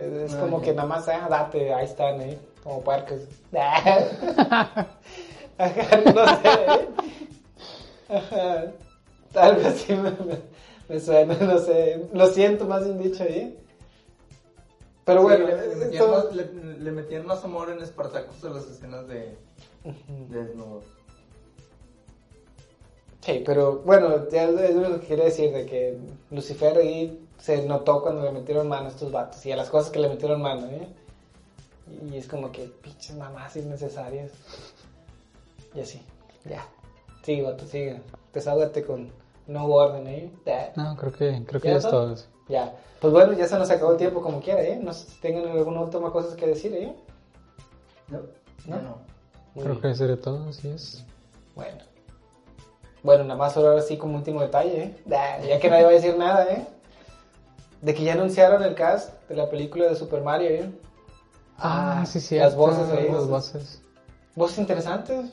Es, es como que nada más, ah, date, ahí están, ¿eh? Como. Ajá, no sé, ¿eh? Ajá. Algo así me, me- me suena, no sé. Lo siento, más bien dicho ahí. Pero Sí, bueno, le, le metían esto- más, le, le metían más amor en Spartacus a las escenas de, de desnudos. Sí, pero bueno, ya es lo que quería decir, de que Lucifer ahí se notó cuando le metieron mano a estos vatos y a las cosas que le metieron mano, ¿eh? Y es como que pinches mamás innecesarias. Y así, ya. Sigue, vato, sigue. Desahógate con no orden, ¿eh? No, creo que, creo que ¿Ya ya es todo. sí. Ya. Pues bueno, ya se nos acabó el tiempo como quiera, ¿eh? No sé si tengan alguna última cosa que decir, ¿eh? No, ¿No? no. Creo que sería todo, así es. Bueno. Bueno, nada más ahora sí como último detalle, ¿eh? Ya, ya que nadie va a decir nada, ¿eh? De que ya anunciaron el cast de la película de Super Mario, ¿eh? Ah, sí, sí. las voces ahí. Las voces. Voces interesantes.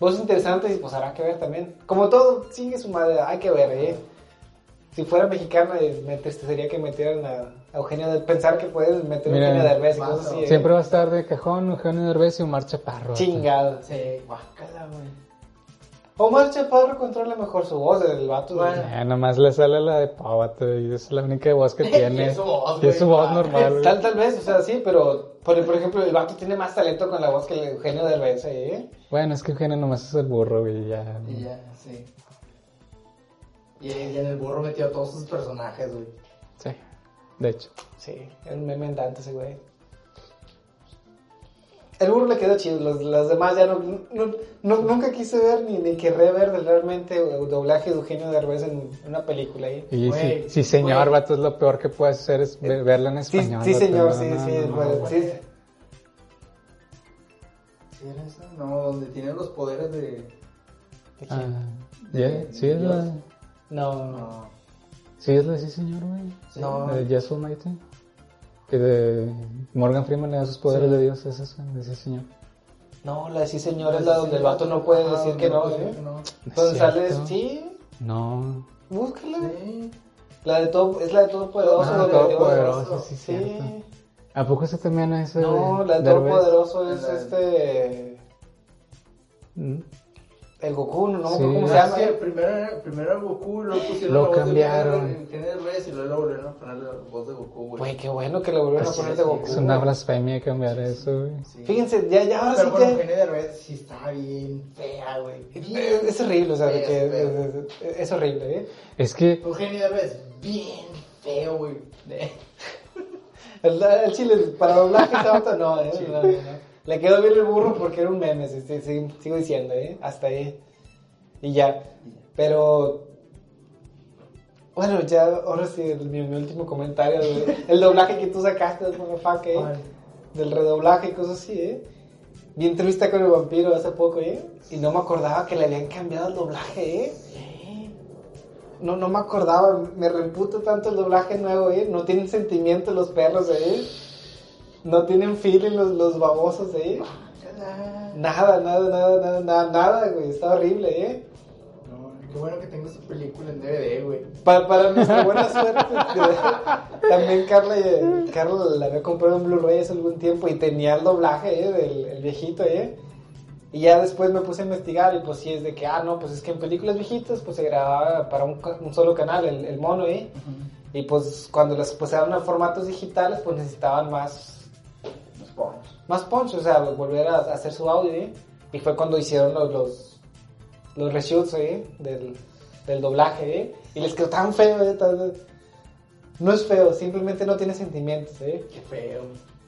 Voces interesantes y pues habrá que ver también. Como todo, sigue su madre, hay que ver, ¿eh? Si fuera mexicana, eh, me entristecería que metieran a, Eugenio de pensar que pueden meter a Eugenio Derbez y más, cosas así. ¿no? ¿eh? Siempre va a estar de cajón Eugenio Derbez y Omar Chaparro. Chingado. Sí, guácala, güey. Omar Chaparro controla mejor su voz, el vato. Bueno. Eh, nomás le sale la de Pau, vato, y es la única voz que tiene. Y es su voz, Y es su güey. voz normal, güey. Tal, tal vez, o sea, sí, pero por, por ejemplo, el vato tiene más talento con la voz que el Eugenio Derbez, ¿eh? Bueno, es que Eugenio nomás es el burro, güey, ya. Y ya, sí. Y, y en el burro metió a todos sus personajes, güey. Sí, de hecho. Sí, es un meme andante ese güey. El burro le quedó chido, los, los demás ya no, no- no- nunca quise ver ni, ni querré ver realmente el doblaje de Eugenio Derbez en una película ahí. Y Güey, sí, sí, señor, güey. vato, es lo peor que puedes hacer es ve- verla en español. sí, señor, no, sí, no, sí, no, pues, no. sí. ¿Sí era esa? No, donde tiene los poderes de... Ah, sí es la... No, no. Sí es la sí, señor, güey. Sí. No. De Yes Almighty. Que de Morgan Freeman le da sus poderes Sí. de Dios, es esa, de ese señor. No, la de sí señor es la donde el vato no puede Ah, decir que no, ¿eh? no. No es Donde sale, cierto. sí, No. búscala. Sí. La de todo, es la de Todopoderoso. Ah, donde Todopoderoso, Dios- sí, sí. ¿A poco ese también es ese? No, la de Derbez? Todopoderoso es La de- este. Mm. El Goku, no, no me Sí. cómo se llama. sí, primero, era- primero era Goku luego pusieron Lo la voz cambiaron. de Eugenio Derbez y luego le volvieron a poner la voz de Goku, güey. Güey, qué bueno que le volvieron a poner de Goku. Es una blasfemia cambiar eso, güey. Sí. Fíjense, ya, ya ahora Pero sí bueno, que. Eugenio Derbez sí está bien fea, güey. Es, es horrible, o sea, de Sí, que es es, es- es horrible, ¿eh? Es que Eugenio Derbez, bien feo, güey. El, el chile, para doblaje ¿eh? No, no, no. Le quedó bien el burro porque era un meme, sigo diciendo, ¿eh? Hasta ahí. Y ya. Pero. Bueno, ya, ahora sí, el- mi, mi último comentario. El doblaje que tú sacaste del motherfucker, ¿eh? Ay. Del redoblaje y cosas así, ¿eh? Vi entrevista con el vampiro hace poco, ¿eh? Y no me acordaba que le habían cambiado el doblaje, ¿eh? No, no me acordaba, me reputo tanto el doblaje nuevo, ¿eh? No tienen sentimiento los perros, ¿eh? No tienen feeling los, los babosos, ¿eh? Nada, nada, nada, nada, nada, nada, güey. Está horrible, ¿eh? No, qué bueno que tengo esa película en DVD, güey. Para, para nuestra buena suerte, también Carla, eh, Carla la había comprado en Blu-ray hace algún tiempo y tenía el doblaje, ¿eh? Del el viejito, ¿eh? Y ya después me puse a investigar y pues sí es de que, ah, no, pues es que en películas viejitas pues se grababa para un, ca- un solo canal, el, el mono, ¿eh? Y pues cuando las pasaron a formatos digitales pues necesitaban más, Pones. más punch, o sea, volver a, hacer su audio, ¿eh? Y fue cuando hicieron los, los, los reshoots, ¿eh? Del, del doblaje, ¿eh? Y les quedó tan feo, ¿eh? Tan- no es feo, simplemente no tiene sentimientos, ¿eh? Qué feo.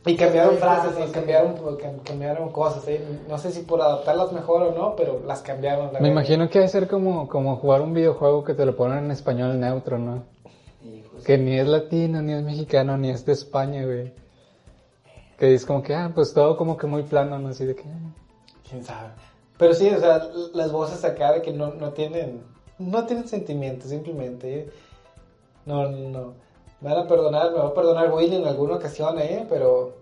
Y cambiaron frases sí. y cambiaron, cam- cambiaron cosas, ¿eh? No sé si por adaptarlas mejor o no, pero las cambiaron. la me verdad. imagino que debe ser como, como jugar un videojuego que te lo ponen en español neutro, ¿no? Hijos. Que ni es latino, ni es mexicano, ni es de España, güey. Que es como que, ah, pues todo como que muy plano, ¿no? Así de que... ah. quién sabe. Pero sí, o sea, las voces acá de que no, no tienen, no tienen sentimientos, simplemente. No, no, no. Me van a perdonar, me va a perdonar Willy en alguna ocasión, ¿eh? Pero,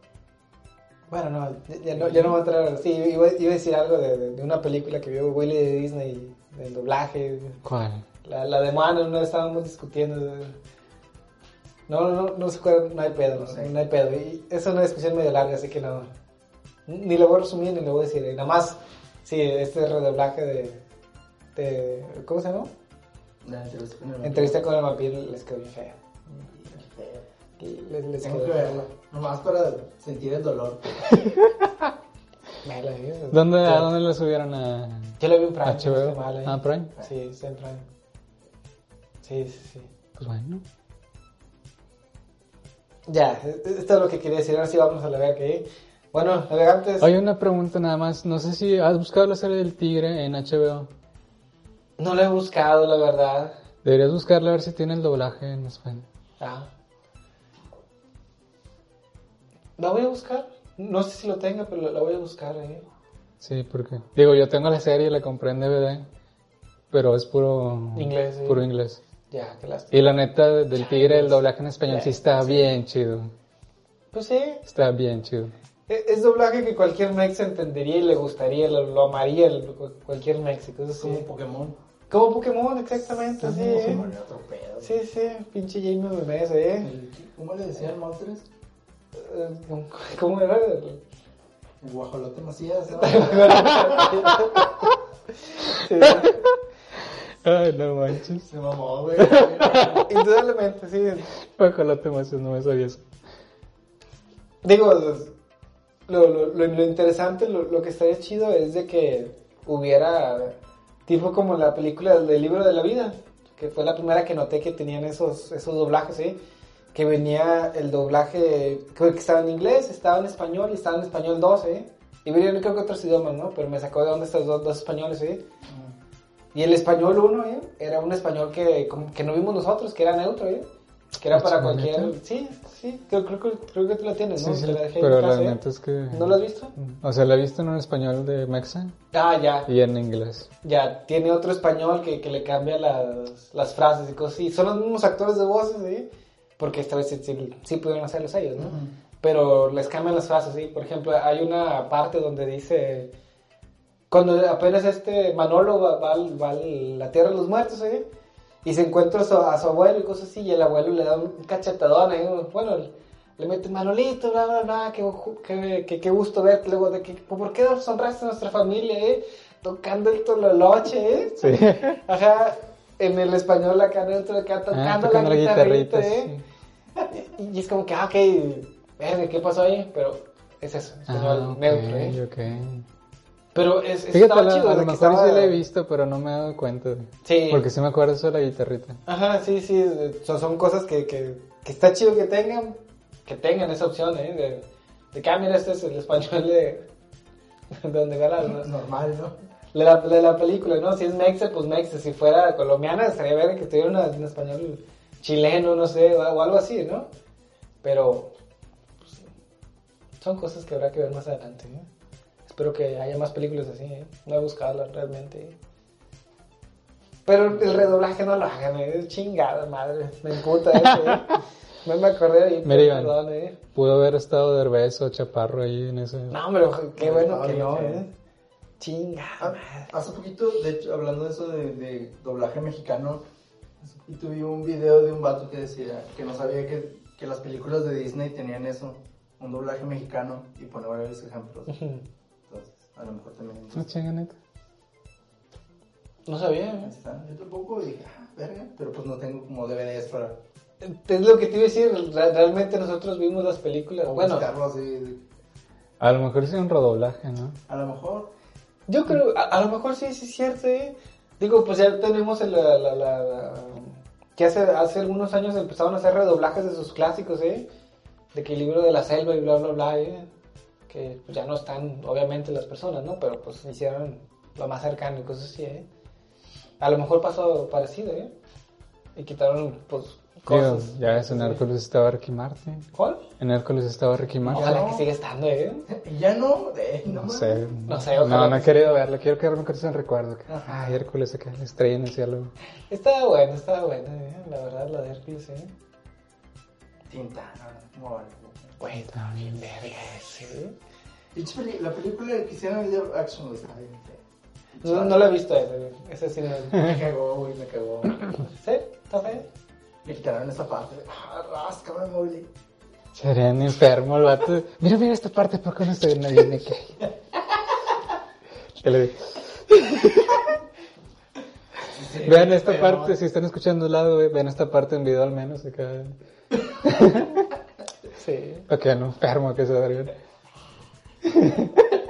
Bueno, no, ya no, ya no voy a entrar. Sí, iba, iba a decir algo de, de- una película que vio Willy de Disney, del doblaje. ¿Cuál? La, la de una vez estábamos discutiendo. de- No, no, no, no se acuerdan, no hay pedo, no, sé. no hay pedo. Y es una discusión medio larga, así que no. Ni lo voy a resumir ni lo voy a decir. Nada más, sí, este redoblaje de. de ¿Cómo se llama? La entrevista con el Entrevista con el vampiro les quedó bien fea. Les, les Tengo quedó que verla. Nomás para sentir el dolor. ¿eh? ¿Dónde. ¿A dónde lo subieron a Yo lo vi en Prime. HBO? no mal, ¿eh? Ah, Prime. Sí, está en Prime. Sí, sí, sí. Pues bueno. Ya, esto es lo que quería decir. Ahora sí vamos a la verga que Bueno, navegantes. Hay una pregunta nada más. No sé si has buscado la serie del tigre en HBO. No lo he buscado, la verdad. Deberías buscarla a ver si tiene el doblaje en español. Ah. La voy a buscar. No sé si lo tenga, pero la voy a buscar. ¿eh? Sí, porque. Digo, yo tengo la serie, la compré en DVD. Pero es puro. Inglés, sí. Puro inglés. Ya, qué lástima. Y la neta del tigre, el doblaje en español sí está bien chido. Pues sí, Está bien chido. e- es doblaje que cualquier mex entendería y le gustaría, lo, lo amaría el- cualquier sí. Como Pokémon. Como Pokémon, exactamente, sí. Se murió otro pedo. Sí, sí, pinche Jaime Memes, ¿eh? El- ¿Cómo le decían Montres? Eh, ¿Cómo era? El guajolote Macías. ¿no? Sí, Ay, no manches. Se mamó, güey. indudablemente, sí. Ojalá más no me sabía eso. Digo, lo, lo, lo, lo interesante, lo, lo que estaría chido es de que hubiera, tipo como la película del libro de la vida, que fue la primera que noté que tenían esos, esos doblajes, ¿sí? Que venía el doblaje, creo que estaba en inglés, estaba en español y estaba en español 2, ¿eh? Y venía creo que otros idiomas, ¿no? Pero me sacó de onda estos dos, dos españoles, ¿sí? Y el español 1, ¿eh? Era un español que, que no vimos nosotros, que era neutro, ¿eh? Que era para cualquier... Sí, sí, creo, creo, que- creo que tú la tienes, ¿no? Sí, sí, la dejé pero la ¿eh? neta es que... ¿No lo has visto? O sea, la he visto en un español de Mexa Ah, ya, y en inglés. ya. Tiene otro español que, que le cambia las, las frases y cosas así. Son los mismos actores de voces, ¿sí? Porque esta vez sí, sí, sí pudieron hacerlos ellos, ¿no? Pero les cambian las frases, ¿sí? Por ejemplo, hay una parte donde dice... Cuando apenas este Manolo va, va va a la tierra de los muertos, ¿eh? Y se encuentra a su, a su abuelo y cosas así, y el abuelo le da un cachetadón, ¿eh? Bueno, le mete Manolito, bla, bla, bla, qué, qué, qué, qué gusto verte, luego de que, ¿por qué deshonraste a nuestra familia, eh? Tocando el tololoche, ¿eh? Sí. Ajá, en el español acá neutro, acá tocando, Ah, tocando la guitarrita, ¿eh? Y, y es como que, ah, ok, ¿qué pasó ahí? Pero es eso, español Ah, ok, neutro, ¿eh? ok. Pero es, es- Fíjate, estaba chido. a de lo mejor estaba- sí la he visto, pero no me he dado cuenta. Sí. Porque sí me acuerdo eso de la guitarrita. Ajá, sí, sí, de- son, son cosas que, que, que está chido que tengan, que tengan esa opción, ¿eh? De, de que, ah, mira, este es el español de, de donde la, la, Normal, ¿no? la, la- la película, ¿no? Si es Mexa, pues Mexa. Si fuera colombiana, estaría ver que tuviera un español chileno, no sé, o, algo así, ¿no? Pero pues, son cosas que habrá que ver más adelante, ¿eh? Espero que haya más películas así, ¿eh? No he buscado realmente. Pero el redoblaje no lo hagan, ¿eh? Es chingada madre. Me emputa eso, ¿eh? No me acordé ahí. Mira, Iván. perdón, ¿eh? Pudo haber estado Derbez o Chaparro ahí en ese... No, hombre, qué bueno que no. ¿eh? Chingada Ah. Hace poquito, de hecho, hablando de eso de, de doblaje mexicano, hace poquito vi un video de un vato que decía que no sabía que, que las películas de Disney tenían eso, un doblaje mexicano, y pone varios ejemplos. A lo mejor también. No chinga, neta. No sabía, ¿eh? está. Yo tampoco dije, ah, verga, pero pues no tengo como DVDs para Es lo que te iba a decir, re- realmente nosotros vimos las películas. o Bueno, buscarlo así. de- A lo mejor sí un redoblaje, ¿no? A lo mejor. yo creo, a, a lo mejor sí, sí es cierto, ¿eh? Digo, pues ya tenemos el, la, la- la- la- que hace, hace algunos años empezaron a hacer redoblajes de sus clásicos, ¿eh? De que el libro de la selva y bla, bla, bla, ¿eh? Que pues, ya no están, obviamente, las personas, ¿no? Pero pues hicieron lo más cercano y cosas así, ¿eh? A lo mejor pasó parecido, ¿eh? Y quitaron, pues, Digo, cosas. ya ves, en Hércules estaba Ricky Martin. ¿Cuál? En Hércules estaba Ricky Martin. Ojalá no. que siga estando, ¿eh? Ya no, eh, no, No sé. No sé, No, ojalá no he que querido verlo. Quiero quedarme con ese recuerdo. que, Ajá. Ay, Hércules la estrella en el cielo. Estaba bueno, estaba bueno, ¿eh? La verdad, la de Hércules, ¿eh? Tintana, como algo. Güey, estaba bien verga ese, ¿eh? La película que hicieron de güey, está bien. No, no lo he visto ese, güey. Ese sí. Me cagó, güey, me cagó. ¿Sí? ¿Está feo? Me quitaron esa parte. Ah, ráscame, Mowgli. Serían enfermo el vato. Mira, mira esta parte, ¿por qué no aquí? ¿Qué le digo? Vean esta Pero- parte, si están escuchando al lado, güey, vean esta parte en video al menos acá. Sí. Que vean lo enfermo que se verga.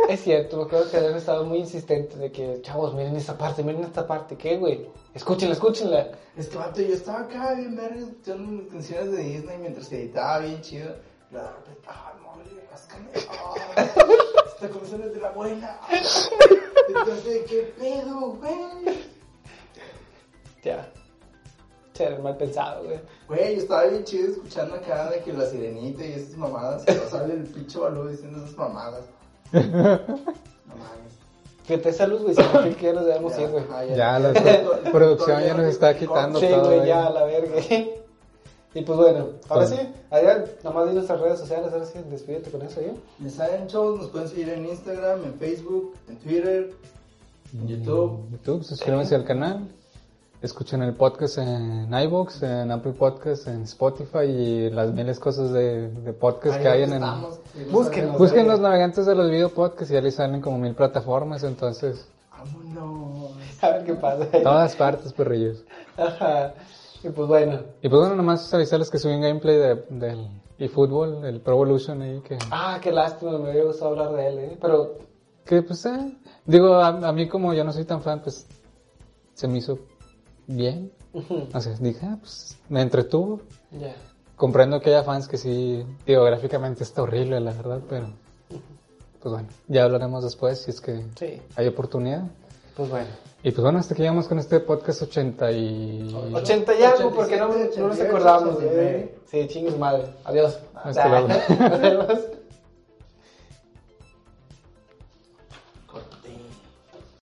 Es cierto, me acuerdo que habían estado muy insistentes de que, chavos, miren esta parte, miren esta parte. ¿Qué, güey? Escúchenla, escúchenla. Es que, vato, yo estaba acá bien verga escuchando las canciones de Disney mientras editaba bien chido. Y de repente, ay, Mowgli, ráscame. Ah, esta comisión es de la buena. Ah, Entonces, ¿qué pedo, güey? Ya. Ser mal pensado, güey. Güey, yo estaba bien chido escuchando acá de que la sirenita y esas mamadas. Y no sale el pinche balú diciendo esas mamadas. No mames. Fíjate esa luz, güey, significa que ya nos debemos ir, güey. ah, Ya, la producción ya nos está quitando Sí, todo. güey, güey. ya, a la verga. Y pues bueno, ahora sí, Adrián, nomás di nuestras redes sociales, ahora sí, despídete con eso, ¿yo? Ya saben, chavos, nos pueden seguir en Instagram, en Facebook, en Twitter, en YouTube. YouTube, suscríbanse al canal. Escuchen el podcast en iVoox, en Apple Podcast, en Spotify y las miles cosas de, de podcast Ahí que hay en estamos, sí, sabemos. Busquen los navegantes de los video podcasts y ya les salen como mil plataformas, entonces, Vámonos. A ver qué pasa. todas partes, perrillos. Ajá. Y pues bueno. Y pues bueno, nomás avisarles que subí un gameplay de, del eFootball, el Pro Evolution ahí, que, Ah, qué lástima, me hubiera gustado hablar de él, ¿eh? Pero, que pues, eh, digo, a, a mí como yo no soy tan fan, pues, se me hizo bien. ujú, O sea, dije, ah, pues, me entretuvo. ya. Comprendo que haya fans que sí, digo, gráficamente está horrible, la verdad, pero, pues bueno, ya hablaremos después si es que Sí, hay oportunidad. pues bueno. Y pues bueno, hasta aquí llegamos con este podcast 80 y... 80 y algo, porque no, no nos 87, acordamos, 89. güey. Sí, chingue su madre. Adiós. Hasta luego. Nos vemos.